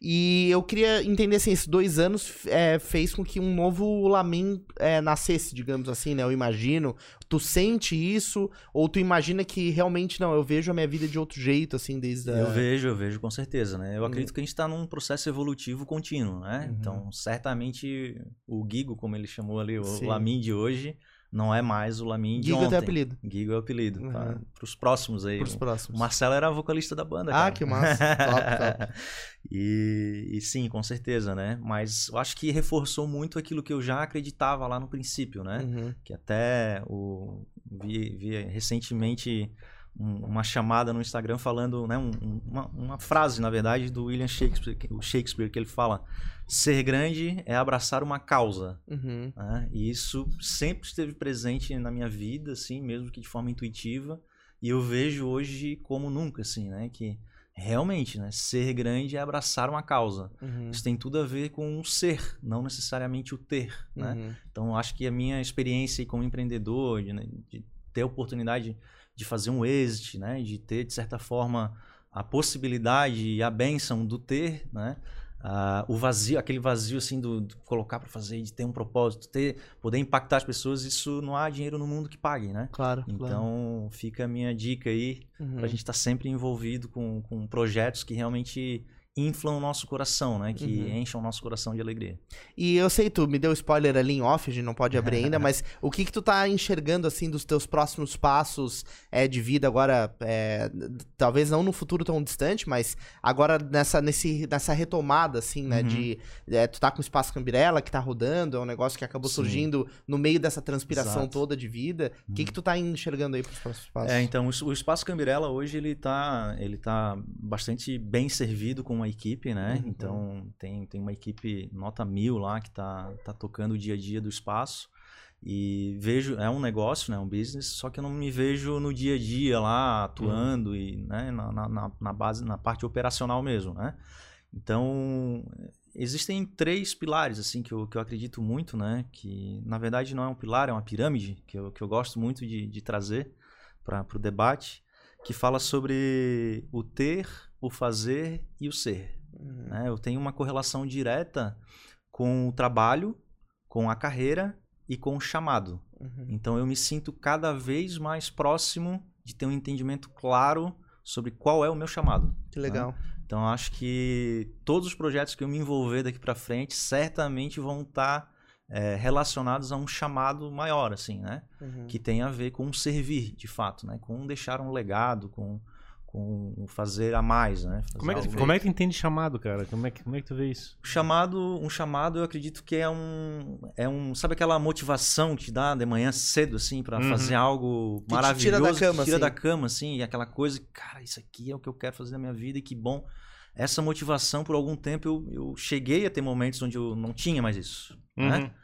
E eu queria entender assim, esses dois anos é, fez com que um novo Lamin é, nascesse, digamos assim, né? Eu imagino. Tu sente isso? Ou tu imagina que realmente, não, eu vejo a minha vida de outro jeito, assim, desde a... Eu vejo, eu vejo com certeza, né? Eu uhum. acredito que a gente tá num processo evolutivo contínuo, né? Uhum. Então, certamente, o Gigo, como ele chamou ali, o Sim. Lamin de hoje não é mais o Lamin de Gigo ontem. é o apelido. Gigo é o apelido, tá? uhum. tá? Pros próximos aí. Pros próximos. O Marcelo era vocalista da banda, ah, cara. Ah, que massa. top, top. E, e, sim, com certeza, né? Mas eu acho que reforçou muito aquilo que eu já acreditava lá no princípio, né? Uhum. Que até o, vi, vi recentemente uma chamada no Instagram falando, né, um, uma, uma, frase, na verdade, do William Shakespeare, o Shakespeare, que ele fala: ser grande é abraçar uma causa. Uhum. Né? E isso sempre esteve presente na minha vida, assim, mesmo que de forma intuitiva. E eu vejo hoje como nunca, assim, né, que realmente, né, ser grande é abraçar uma causa. Uhum. Isso tem tudo a ver com o ser, não necessariamente o ter, né? Uhum. Então, acho que a minha experiência como empreendedor, de, né, de ter a oportunidade de fazer um exit, né? De ter, de certa forma, a possibilidade e a benção do ter, né? Uh, o vazio, aquele vazio assim do, do colocar para fazer, de ter um propósito, ter, poder impactar as pessoas, isso não há dinheiro no mundo que pague, né? Claro. Então claro. fica a minha dica aí uhum. para a gente estar tá sempre envolvido com, com projetos que realmente inflam o nosso coração, né? Que uhum. enchem o nosso coração de alegria. E eu sei, tu me deu spoiler ali em off, a gente não pode abrir ainda, mas o que que tu tá enxergando, assim, dos teus próximos passos é, de vida agora, é, talvez não no futuro tão distante, mas agora nessa, nesse, nessa retomada, assim, né? Uhum. De, é, tu tá com o Espaço Cambirela, que tá rodando, é um negócio que acabou Sim. surgindo no meio dessa transpiração Exato. toda de vida. O que uhum. que tu tá enxergando aí pros próximos passos? É, então, o, o Espaço Cambirela hoje, ele tá, ele tá bastante bem servido com uma equipe, né? Uhum. Então tem, tem uma equipe nota mil lá que tá, tá tocando o dia a dia do espaço. E vejo, é um negócio, né, um business, só que eu não me vejo no dia a dia lá atuando uhum. e né, na, na, na, base, na parte operacional mesmo, né? Então, existem três pilares assim que eu, que eu acredito muito, né? Que na verdade não é um pilar, é uma pirâmide que eu, que eu gosto muito de, de trazer para o debate, que fala sobre o ter, o fazer e o ser. Uhum. Né? Eu tenho uma correlação direta com o trabalho, com a carreira e com o chamado. Uhum. Então eu me sinto cada vez mais próximo de ter um entendimento claro sobre qual é o meu chamado. Que legal. Né? Então acho que todos os projetos que eu me envolver daqui para frente certamente vão estar tá, é, relacionados a um chamado maior, assim, né? Uhum. Que tem a ver com servir, de fato, né? Com deixar um legado, com com fazer a mais, né? Como é, que, como é que tu entende chamado, cara? Como é que, como é que tu vê isso? Chamado, um chamado, eu acredito que é um, é um, sabe aquela motivação que te dá de manhã cedo, assim, para uhum. fazer algo que maravilhoso, tira da cama, tira assim. da cama, assim, e aquela coisa, cara, isso aqui é o que eu quero fazer na minha vida e que bom. Essa motivação, por algum tempo, eu, eu cheguei a ter momentos onde eu não tinha mais isso, né? uhum. né?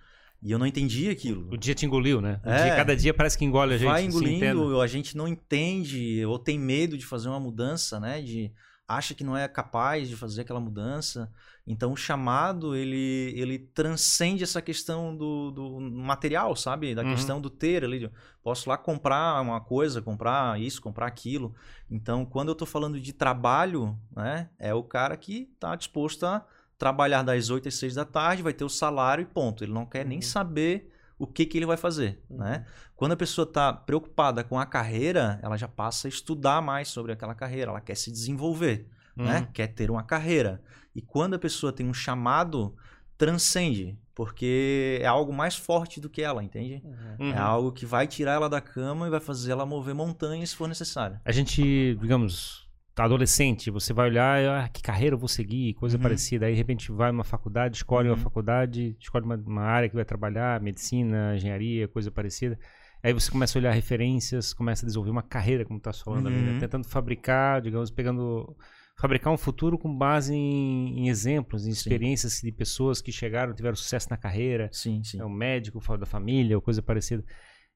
E eu não entendia aquilo. O dia te engoliu, né? É, dia, cada dia parece que engole a gente. Vai engolindo, a gente não entende ou tem medo de fazer uma mudança, né? De acha que não é capaz de fazer aquela mudança. Então o chamado ele ele transcende essa questão do, do material, sabe? Da uhum. questão do ter ali. Posso lá comprar uma coisa, comprar isso, comprar aquilo. Então quando eu estou falando de trabalho, né? É o cara que está disposto a trabalhar das 8 às 6 da tarde, vai ter o salário e ponto. Ele não quer uhum. nem saber o que, que ele vai fazer. Uhum. Né? Quando a pessoa está preocupada com a carreira, ela já passa a estudar mais sobre aquela carreira, ela quer se desenvolver, né? uhum. né? quer ter uma carreira. E quando a pessoa tem um chamado, transcende, porque é algo mais forte do que ela, entende? Uhum. É algo que vai tirar ela da cama e vai fazer ela mover montanhas se for necessário. A gente, digamos, adolescente, você vai olhar, ah, que carreira eu vou seguir, coisa uhum. parecida. Aí, de repente, vai uma faculdade, escolhe uhum. uma faculdade, escolhe uma, uma, área que vai trabalhar, medicina, engenharia, coisa parecida. Aí você começa a olhar referências, começa a desenvolver uma carreira, como está falando uhum. né? Uhum. tentando fabricar, digamos, pegando. Fabricar um futuro com base em, em exemplos, em experiências sim. de pessoas que chegaram, tiveram sucesso na carreira. Sim, sim. É um médico da família, ou coisa parecida.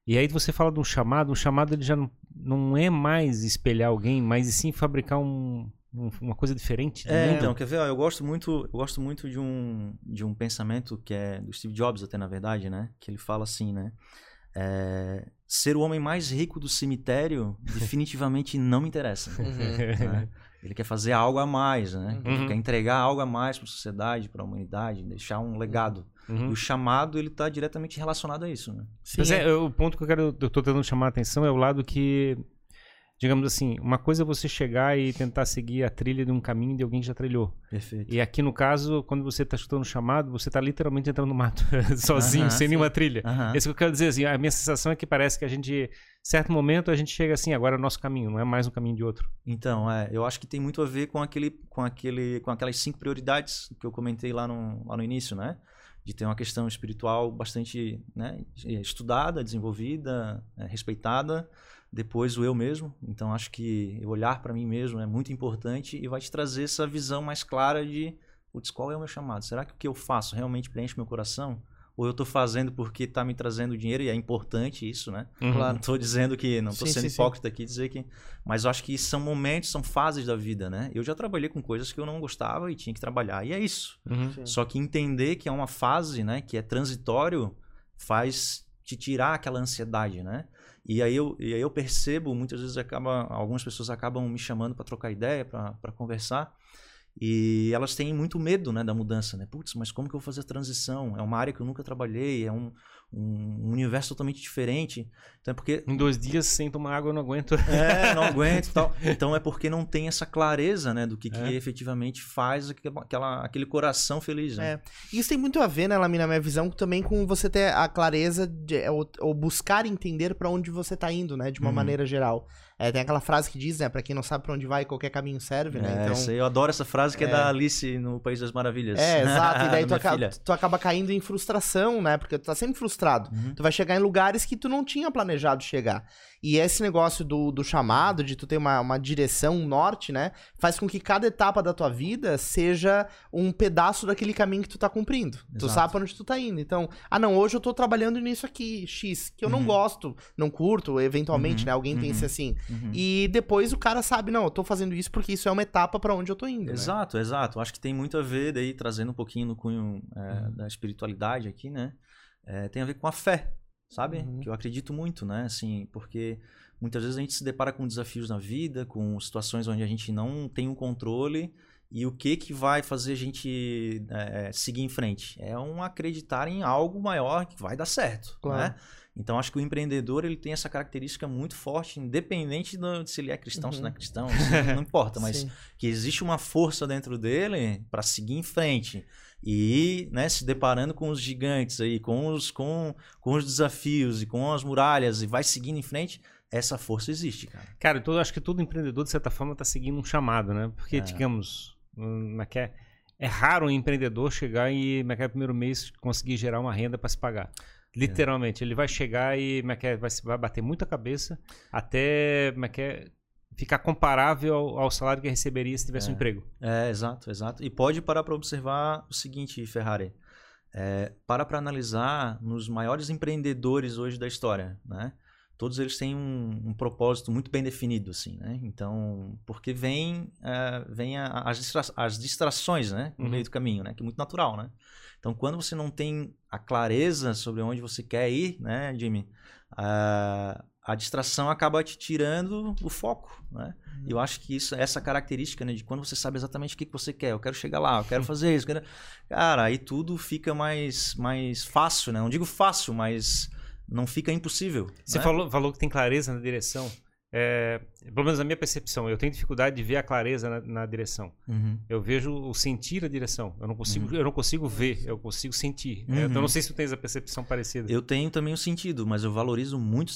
E aí você fala de um chamado, um chamado ele já não, não é mais espelhar alguém, mas sim fabricar um, um, uma coisa diferente. É, então, quer ver? Eu gosto muito, eu gosto muito de um, de um pensamento que é do Steve Jobs até na verdade, né? Que ele fala assim, né? É, ser o homem mais rico do cemitério definitivamente não me interessa. Uhum. Né? Ele quer fazer algo a mais, né? Uhum. Ele quer entregar algo a mais para a sociedade, para a humanidade, deixar um legado. Uhum. E o chamado, ele está diretamente relacionado a isso, né? Sim, Mas é, é, o ponto que eu quero, eu tô tentando chamar a atenção é o lado que, digamos assim, uma coisa é você chegar e tentar seguir a trilha de um caminho de alguém que já trilhou. Perfeito. E aqui no caso, quando você está escutando o chamado, você está literalmente entrando no mato, sozinho, uh -huh, sem sim. nenhuma trilha. Uh -huh. Isso que eu quero dizer, assim, a minha sensação é que parece que a gente, certo momento, a gente chega assim, agora é o nosso caminho, não é mais um caminho de outro. Então, é, eu acho que tem muito a ver com aquele, com aquele, com aquelas cinco prioridades que eu comentei lá no, lá no início, né? De ter uma questão espiritual bastante né, estudada, desenvolvida, é, respeitada. Depois o eu mesmo. Então acho que olhar para mim mesmo é muito importante e vai te trazer essa visão mais clara de, putz, qual é o meu chamado? Será que o que eu faço realmente preenche meu coração? Ou eu estou fazendo porque está me trazendo dinheiro e é importante isso, né? Uhum. Claro. Não estou dizendo que não estou sendo sim, hipócrita sim. aqui dizer que, mas eu acho que são momentos, são fases da vida, né? Eu já trabalhei com coisas que eu não gostava e tinha que trabalhar e é isso. Uhum. Só que entender que é uma fase, né? Que é transitório faz te tirar aquela ansiedade, né? E aí eu, e aí eu percebo muitas vezes acaba algumas pessoas acabam me chamando para trocar ideia, para conversar. E elas têm muito medo né, da mudança, né? Putz, mas como que eu vou fazer a transição? É uma área que eu nunca trabalhei, é um, um universo totalmente diferente. Então é porque. Em dois dias sem tomar água eu não aguento. É, não aguento e tal. Então é porque não tem essa clareza, né, do que, que é. efetivamente faz aquela, aquele coração feliz. Né? É. Isso tem muito a ver, né, Lamina, na minha visão, também com você ter a clareza de, ou, ou buscar entender para onde você está indo, né, de uma uhum. maneira geral. É, tem aquela frase que diz, né? Pra quem não sabe pra onde vai, qualquer caminho serve, né? É, então, eu adoro essa frase que é, é da Alice no País das Maravilhas. É, exato. E daí tu, acaba, tu acaba caindo em frustração, né? Porque tu tá sempre frustrado. Uhum. Tu vai chegar em lugares que tu não tinha planejado chegar. E esse negócio do, do chamado, de tu ter uma, uma direção, um norte, né? Faz com que cada etapa da tua vida seja um pedaço daquele caminho que tu tá cumprindo. Tu Exato. sabe pra onde tu tá indo. Então, ah, não, hoje eu tô trabalhando nisso aqui, X, que eu não Uhum. gosto, não curto, eventualmente, Uhum, né? Alguém uhum. pense assim. Uhum. E depois o cara sabe, não, eu tô fazendo isso porque isso é uma etapa pra onde eu tô indo. né? Exato, exato. Acho que tem muito a ver, daí, trazendo um pouquinho no cunho é, Uhum. da espiritualidade aqui, né? É, tem a ver com a fé, sabe? Uhum. Que eu acredito muito, né? Assim, porque muitas vezes a gente se depara com desafios na vida, com situações onde a gente não tem um controle. E o que que vai fazer a gente é, seguir em frente? É um acreditar em algo maior que vai dar certo, Claro. né? Então acho que o empreendedor ele tem essa característica muito forte, independente do, se ele é cristão, se não é cristão, isso não importa, mas Sim. que existe uma força dentro dele para seguir em frente e né, se deparando com os gigantes aí, com os, com, com os desafios e com as muralhas e vai seguindo em frente, essa força existe, cara. Cara, então, eu acho que todo empreendedor, de certa forma, está seguindo um chamado, né? Porque, É. digamos, hum, é é? É raro um empreendedor chegar e, como é primeiro mês, conseguir gerar uma renda para se pagar. Literalmente, ele vai chegar e é é, vai, vai bater muita cabeça até é é, ficar comparável ao, ao salário que receberia se tivesse um É. emprego. É, exato, exato. E pode parar para observar o seguinte, Ferrari. É, para para analisar nos maiores empreendedores hoje da história, né? Todos eles têm um, um propósito muito bem definido, assim, né? Então, porque vem, é, vem a- as, distra- as distrações, né? No Uhum. meio do caminho, né? Que é muito natural, né? Então, quando você não tem a clareza sobre onde você quer ir, né, Jimmy? A, a distração acaba te tirando o foco, né? E eu acho que isso, essa característica, né, de quando você sabe exatamente o que, que você quer, eu quero chegar lá, eu quero fazer isso, quero... cara, aí tudo fica mais, mais fácil, né? Não digo fácil, mas não fica impossível. Você né? falou, falou que tem clareza na direção. É, pelo menos na minha percepção, eu tenho dificuldade de ver a clareza na, na direção. Uhum. Eu vejo o sentir a direção. Eu não consigo, eu não consigo ver, eu consigo sentir. Uhum. É, então, não sei se tu tens a percepção parecida. Eu tenho também o sentido, mas eu valorizo muito o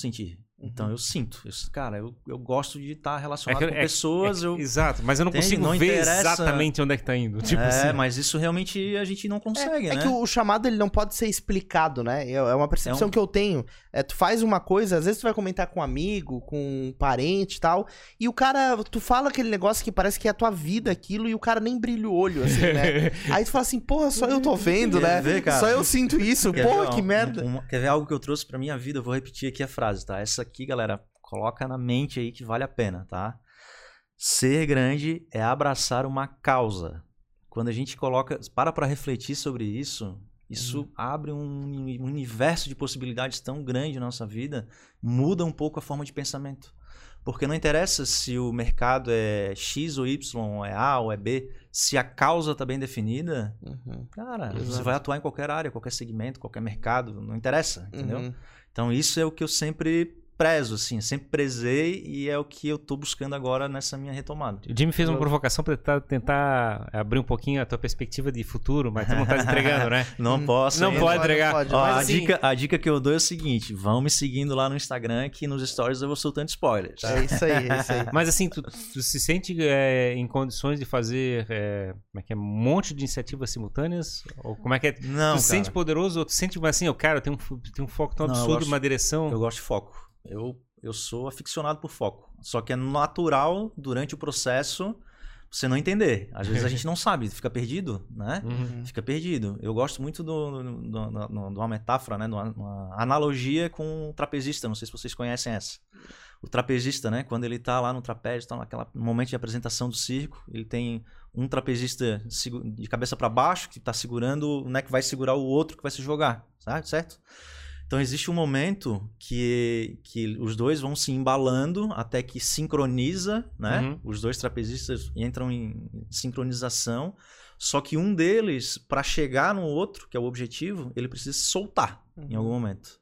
sentir. Uhum. Então eu sinto. Eu, cara, eu, eu gosto de estar relacionado que- com pessoas. é- eu... Exato, mas eu não Entende? consigo Não ver interessa- exatamente onde é que tá indo. Tipo é, assim. mas isso realmente a gente não consegue, É né? que o chamado ele não pode ser explicado, né? É é uma percepção É um- que eu tenho. É, tu faz uma coisa, às vezes tu vai comentar com um amigo, com um parente e tal, e o cara, tu fala aquele negócio que parece que é a tua vida aquilo, e o cara nem brilha o olho, assim, né? Aí tu fala assim, porra, só eu tô vendo, né? ver, cara? Só eu sinto isso, Quer porra, ver, que ó, merda. um- um- quer ver algo que eu trouxe pra minha vida? Eu vou repetir aqui a frase, tá? Essa aqui, galera, coloca na mente aí que vale a pena, tá? Ser grande é abraçar uma causa. Quando a gente coloca, para pra refletir sobre isso, isso abre um uni- um universo de possibilidades tão grande na nossa vida, muda um pouco a forma de pensamento. Porque não interessa se o mercado é X ou Y, é A ou é B, se a causa está bem definida, Uhum, Cara, Exato. você vai atuar em qualquer área, qualquer segmento, qualquer mercado, não interessa, entendeu? uhum. Então isso é o que eu sempre prezo, assim, sempre prezei e é o que eu tô buscando agora nessa minha retomada. O Jimmy fez uma provocação para tentar, tentar abrir um pouquinho a tua perspectiva de futuro, mas tu não tá entregando, né? Não posso Não ainda. pode entregar. pode, Ó, a, assim- dica, a dica que eu dou é o seguinte, vão me seguindo lá no Instagram que nos stories eu vou soltando spoilers. tá? É isso aí, é isso aí. Mas assim, tu, tu se sente é, em condições de fazer é, como é que é, um monte de iniciativas simultâneas? Ou como é que é? Não, tu cara, se sente poderoso ou tu sente assim, eu, cara, eu tenho um, um foco tão Não, absurdo, gosto- uma direção. eu gosto de foco. Eu, eu sou aficionado por foco. Só que é natural, durante o processo, você não entender. Às vezes a gente não sabe, fica perdido, né? Uhum. Fica perdido. Eu gosto muito de uma metáfora, né? de uma, uma analogia com o trapezista. Não sei se vocês conhecem essa. O trapezista, né? Quando ele tá lá no trapézio, tá naquela no momento de apresentação do circo, ele tem um trapezista de cabeça para baixo que tá segurando, né? Que vai segurar o outro que vai se jogar, sabe? Certo? Então existe um momento que, que os dois vão se embalando até que sincroniza, né? Uhum. Os dois trapezistas entram em sincronização. Só que um deles, para chegar no outro, que é o objetivo, ele precisa se soltar em algum momento.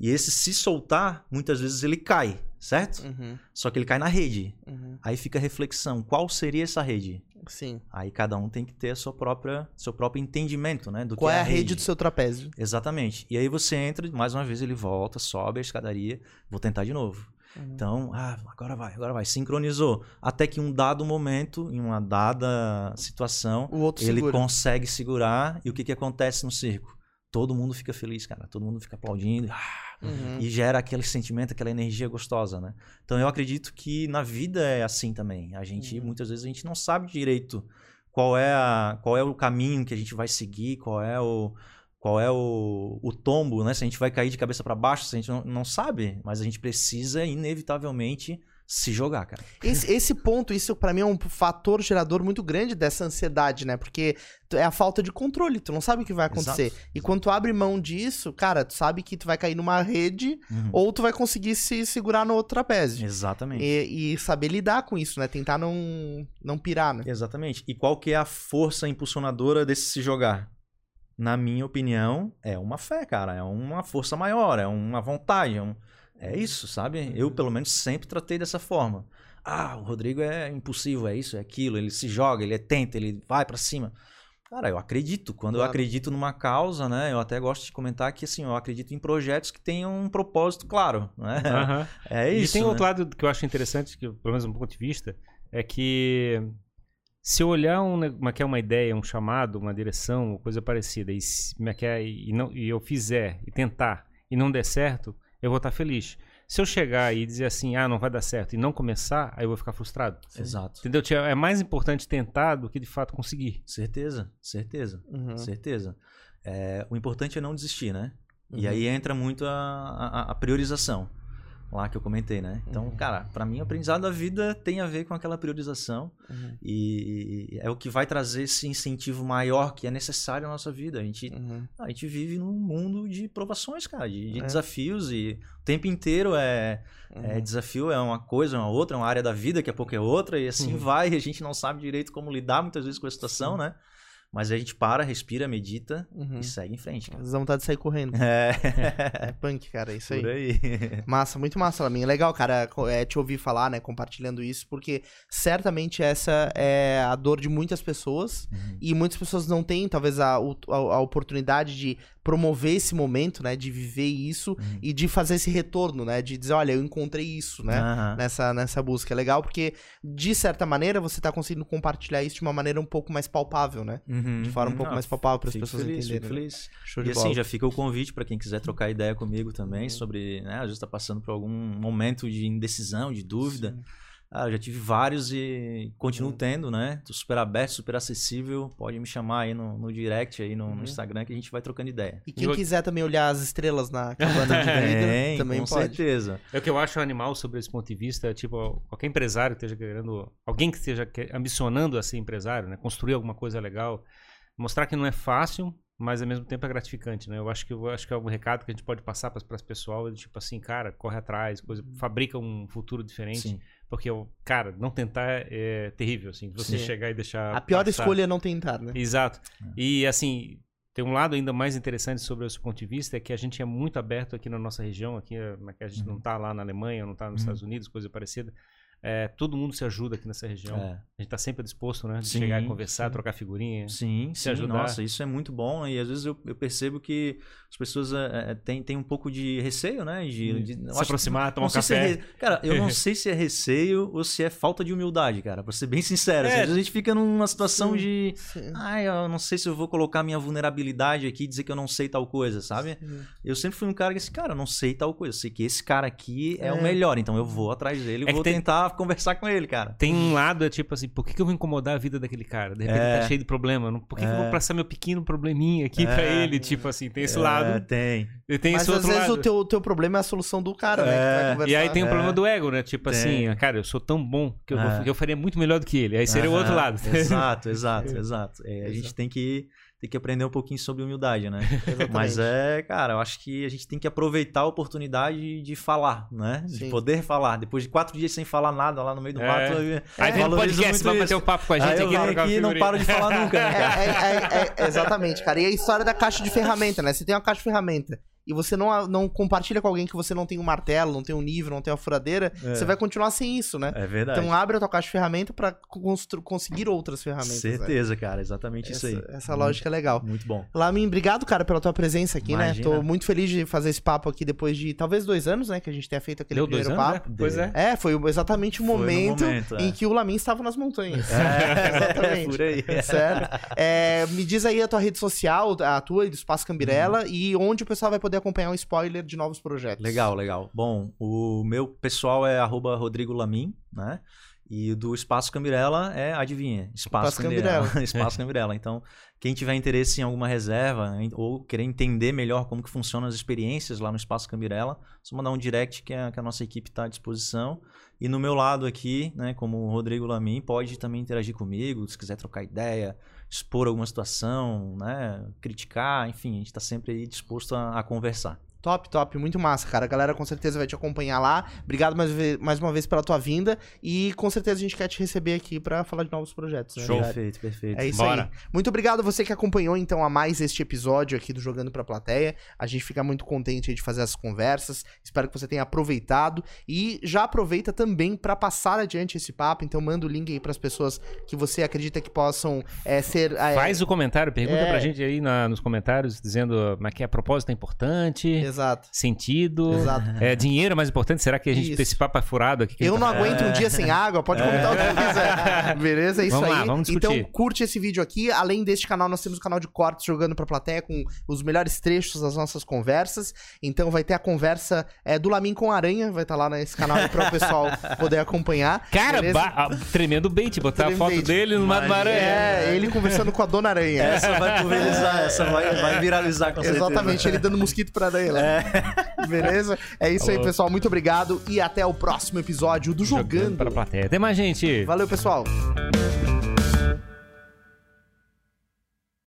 E esse se soltar, muitas vezes ele cai, certo? Uhum, Só que ele cai na rede. uhum. Aí fica a reflexão, qual seria essa rede? Sim. Aí cada um tem que ter a sua própria, seu próprio entendimento, né? Do Qual que é a rede do seu trapézio? Exatamente. E aí você entra, mais uma vez ele volta, sobe a escadaria, vou tentar de novo. Uhum. Então, ah, agora vai, agora vai, sincronizou. Até que um dado momento, em uma dada situação, O outro ele segura. consegue segurar e o que, que acontece no circo? Todo mundo fica feliz, cara. Todo mundo fica aplaudindo. Ah, Uhum. E gera aquele sentimento, aquela energia gostosa, né? Então eu acredito que na vida é assim também. A gente, Uhum. muitas vezes, a gente não sabe direito qual é, a, qual é o caminho que a gente vai seguir, qual é o. Qual é o, o tombo, né? Se a gente vai cair de cabeça para baixo, se a gente não, não sabe, mas a gente precisa, inevitavelmente, se jogar, cara. Esse, esse ponto, isso pra mim é um fator gerador muito grande dessa ansiedade, né? Porque é a falta de controle, tu não sabe o que vai acontecer. Exato. E quando tu abre mão disso, cara, tu sabe que tu vai cair numa rede Uhum. ou tu vai conseguir se segurar no outro trapézio. Exatamente. E, e saber lidar com isso, né? Tentar não, não pirar, né? Exatamente. E qual que é a força impulsionadora desse se jogar? Na minha opinião, é uma fé, cara. É uma força maior, é uma vontade. É, um- é isso, sabe? Eu, pelo menos, sempre tratei dessa forma. Ah, o Rodrigo é impulsivo, é isso, é aquilo. Ele se joga, ele é tenta, ele vai pra cima. Cara, eu acredito. Quando eu Claro. acredito numa causa, né? Eu até gosto de comentar que, assim, eu acredito em projetos que tenham um propósito claro, né? Aham. É isso, e tem né? outro lado que eu acho interessante, que, pelo menos um ponto de vista, é que se eu olhar um, uma, que é uma ideia, um chamado, uma direção, coisa parecida, e, se- e, não, e eu fizer e tentar e não der certo, eu vou estar feliz. Se eu chegar e dizer assim, ah, não vai dar certo, e não começar, aí eu vou ficar frustrado. Exato. Entendeu? É mais importante tentar do que de fato conseguir. Certeza, certeza. Uhum. Certeza. É, o importante é não desistir, né? E Uhum. aí entra muito a, a, a priorização, lá que eu comentei, né? Então, Uhum. cara, pra mim o aprendizado da vida tem a ver com aquela priorização Uhum. e, é o que vai trazer esse incentivo maior que é necessário na nossa vida. A gente, Uhum. a gente vive num mundo de provações, cara, de, de É. desafios e o tempo inteiro é, é Uhum. desafio, é uma coisa, é uma outra, é uma área da vida, daqui a pouco é outra, e assim vai, e a gente não sabe direito como lidar muitas vezes com a situação, né? Mas a gente para, respira, medita Uhum. e segue em frente, cara. Às vontade de sair correndo. É, É punk, cara, é isso aí. por aí. Massa, muito massa, Laminha. Legal, cara, é, te ouvir falar, né, compartilhando isso, porque certamente essa é a dor de muitas pessoas Uhum. e muitas pessoas não têm, talvez, a, a, a oportunidade de promover esse momento, né, de viver isso Uhum. e de fazer esse retorno, né, de dizer, olha, eu encontrei isso, né, Aham. nessa, nessa busca. É legal porque, de certa maneira, você tá conseguindo compartilhar isso de uma maneira um pouco mais palpável, né, Uhum. de forma um pouco Não, mais palpável para as pessoas feliz, entenderem. Fico né? feliz. Show E de assim, bola. já fica o convite para quem quiser trocar ideia comigo também Uhum. sobre, né, às vezes tá passando por algum momento de indecisão, de dúvida. Sim. Ah, eu já tive vários e continuo Uhum. tendo, né? Tô super aberto, super acessível. Pode me chamar aí no, no direct, aí no, no Uhum. Instagram, que a gente vai trocando ideia. E quem Eu- quiser também olhar as estrelas na cabana de vidro, Tem, também com pode. certeza. É o que eu acho animal sobre esse ponto de vista, tipo, qualquer empresário que esteja querendo, alguém que esteja que- ambicionando a ser empresário, né, construir alguma coisa legal, mostrar que não é fácil, mas ao mesmo tempo é gratificante, né? Eu acho que eu acho que é um recado que a gente pode passar para as pessoas, tipo assim, cara, corre atrás, coisa, fabrica um futuro diferente, Sim. Porque o cara, não tentar é terrível assim, você Sim. chegar e deixar A pior passar. escolha é não tentar, né? Exato. E assim, tem um lado ainda mais interessante sobre esse ponto de vista, é que a gente é muito aberto aqui na nossa região, aqui eh, na que a gente não está lá na Alemanha, não está nos Uhum. Estados Unidos, coisa parecida. É, todo mundo se ajuda aqui nessa região. É. A gente está sempre disposto, né? De Sim, chegar e conversar, sim. trocar figurinha. Sim, Se sim, ajudar. nossa, isso é muito bom e às vezes eu, eu percebo que as pessoas é, é, têm, têm um pouco de receio, né? De, de- se aproximar, tomar um é café. re- Cara, eu não sei se é receio ou se é falta de humildade, cara, pra ser bem sincero. É. às vezes a gente fica numa situação Sim. de. Sim. Ai, eu não sei se eu vou colocar minha vulnerabilidade aqui e dizer que eu não sei tal coisa, sabe? Sim. Eu sempre fui um cara que esse cara, eu não sei tal coisa. Eu sei que esse cara aqui é, É. o melhor, então eu vou atrás dele e É vou tem- tentar conversar com ele, cara. Tem um lado, é tipo assim, por que, que eu vou incomodar a vida daquele cara? De repente É. ele tá cheio de problema. Por que, que eu vou É. passar meu pequeno probleminha aqui pra É. ele? Tipo assim, tem esse É, lado. Tem. E tem Mas esse às outro vezes lado. o teu, o teu problema é a solução do cara, né? que tu vai É. conversar. E aí tem o É. problema do ego, né? Tipo Tem. assim, cara, eu sou tão bom que eu, vou- É. que eu faria muito melhor do que ele. Aí seria o outro lado. Exato, exato, exato. É, a gente tem que, tem que aprender um pouquinho sobre humildade, né? Exatamente. Mas é, cara, eu acho que a gente tem que aproveitar a oportunidade de falar, né? Sim. De poder falar. Depois de quatro dias sem falar nada lá no meio do É. mato. eu- Aí vem o podcast, muito vai bater um papo com a gente Aí eu aqui. venho trocar uma aqui e não paro de falar nunca, né, cara? É, é, é, é, exatamente, cara. E a história da caixa de ferramenta, né? Você tem uma caixa de ferramenta e você não, não compartilha com alguém que você não tem um martelo, não tem um nível, não tem uma furadeira, É. você vai continuar sem isso, né? É verdade. Então abre a tua caixa de ferramenta pra constru- conseguir outras ferramentas. né? Certeza, cara. Exatamente isso Essa, aí. essa lógica é legal. Muito bom. Lamin, obrigado, cara, pela tua presença aqui, né? Imagina. Tô muito feliz de fazer esse papo aqui depois de talvez dois anos, né? Que a gente tenha feito aquele Deu dois primeiro anos, papo. né? Pois é. É, foi exatamente o Foi momento, momento, é. em que o Lamin estava nas montanhas. É, Exatamente. por aí. Certo? É, me diz aí a tua rede social, a tua e do Espaço Cambirela, e onde o pessoal vai poder acompanhar um spoiler de novos projetos. Legal, legal. Bom, o meu pessoal é arroba Rodrigo Lamin, né? E do Espaço Cambirela é, adivinha, Espaço, Espaço Cambirela. Cambirela. Espaço Cambirela. Então, quem tiver interesse em alguma reserva ou querer entender melhor como que funcionam as experiências lá no Espaço Cambirela, só mandar um direct que a, que a nossa equipe está à disposição. E no meu lado aqui, né, como o Rodrigo Lamin, pode também interagir comigo, se quiser trocar ideia, expor alguma situação, né, criticar, enfim, a gente está sempre disposto a- a conversar. Top, top, muito massa, cara. A galera com certeza vai te acompanhar lá. Obrigado mais, mais uma vez pela tua vinda. E com certeza a gente quer te receber aqui pra falar de novos projetos. Né, Diário? Perfeito, perfeito. É isso Bora. aí. Muito obrigado a você que acompanhou então a mais este episódio aqui do Jogando pra Plateia. A gente fica muito contente aí de fazer essas conversas. Espero que você tenha aproveitado e já aproveita também pra passar adiante esse papo. Então manda o link aí pras pessoas que você acredita que possam é, ser é, Faz o comentário, pergunta É. pra gente aí na- nos comentários, dizendo como é que é, propósito é importante, Exato. sentido, Exato. é, dinheiro é mais importante, será que a gente, Isso. esse papo é furado aqui? que Eu a não tá- aguento um dia sem água, pode comentar o que quiser. Beleza? É isso Vamos aí. lá, vamos discutir. então, curte esse vídeo aqui. Além deste canal, nós temos o canal de cortes jogando pra plateia com os melhores trechos das nossas conversas. Então, vai ter a conversa é, do Lamin com a Aranha, vai estar lá nesse canal aí para o pessoal poder acompanhar. Cara, tremendo bait, botar a Tremendo foto bait. dele no Mato. Aranha. É, ele conversando com a Dona Aranha. Essa vai pulverizar, essa vai, vai viralizar com certeza. Exatamente, ele dando mosquito pra aranha lá. Beleza? É isso aí, Falou. pessoal. Muito obrigado e até o próximo episódio do Jogando. Jogando para a plateia. Até mais, gente. Valeu, pessoal.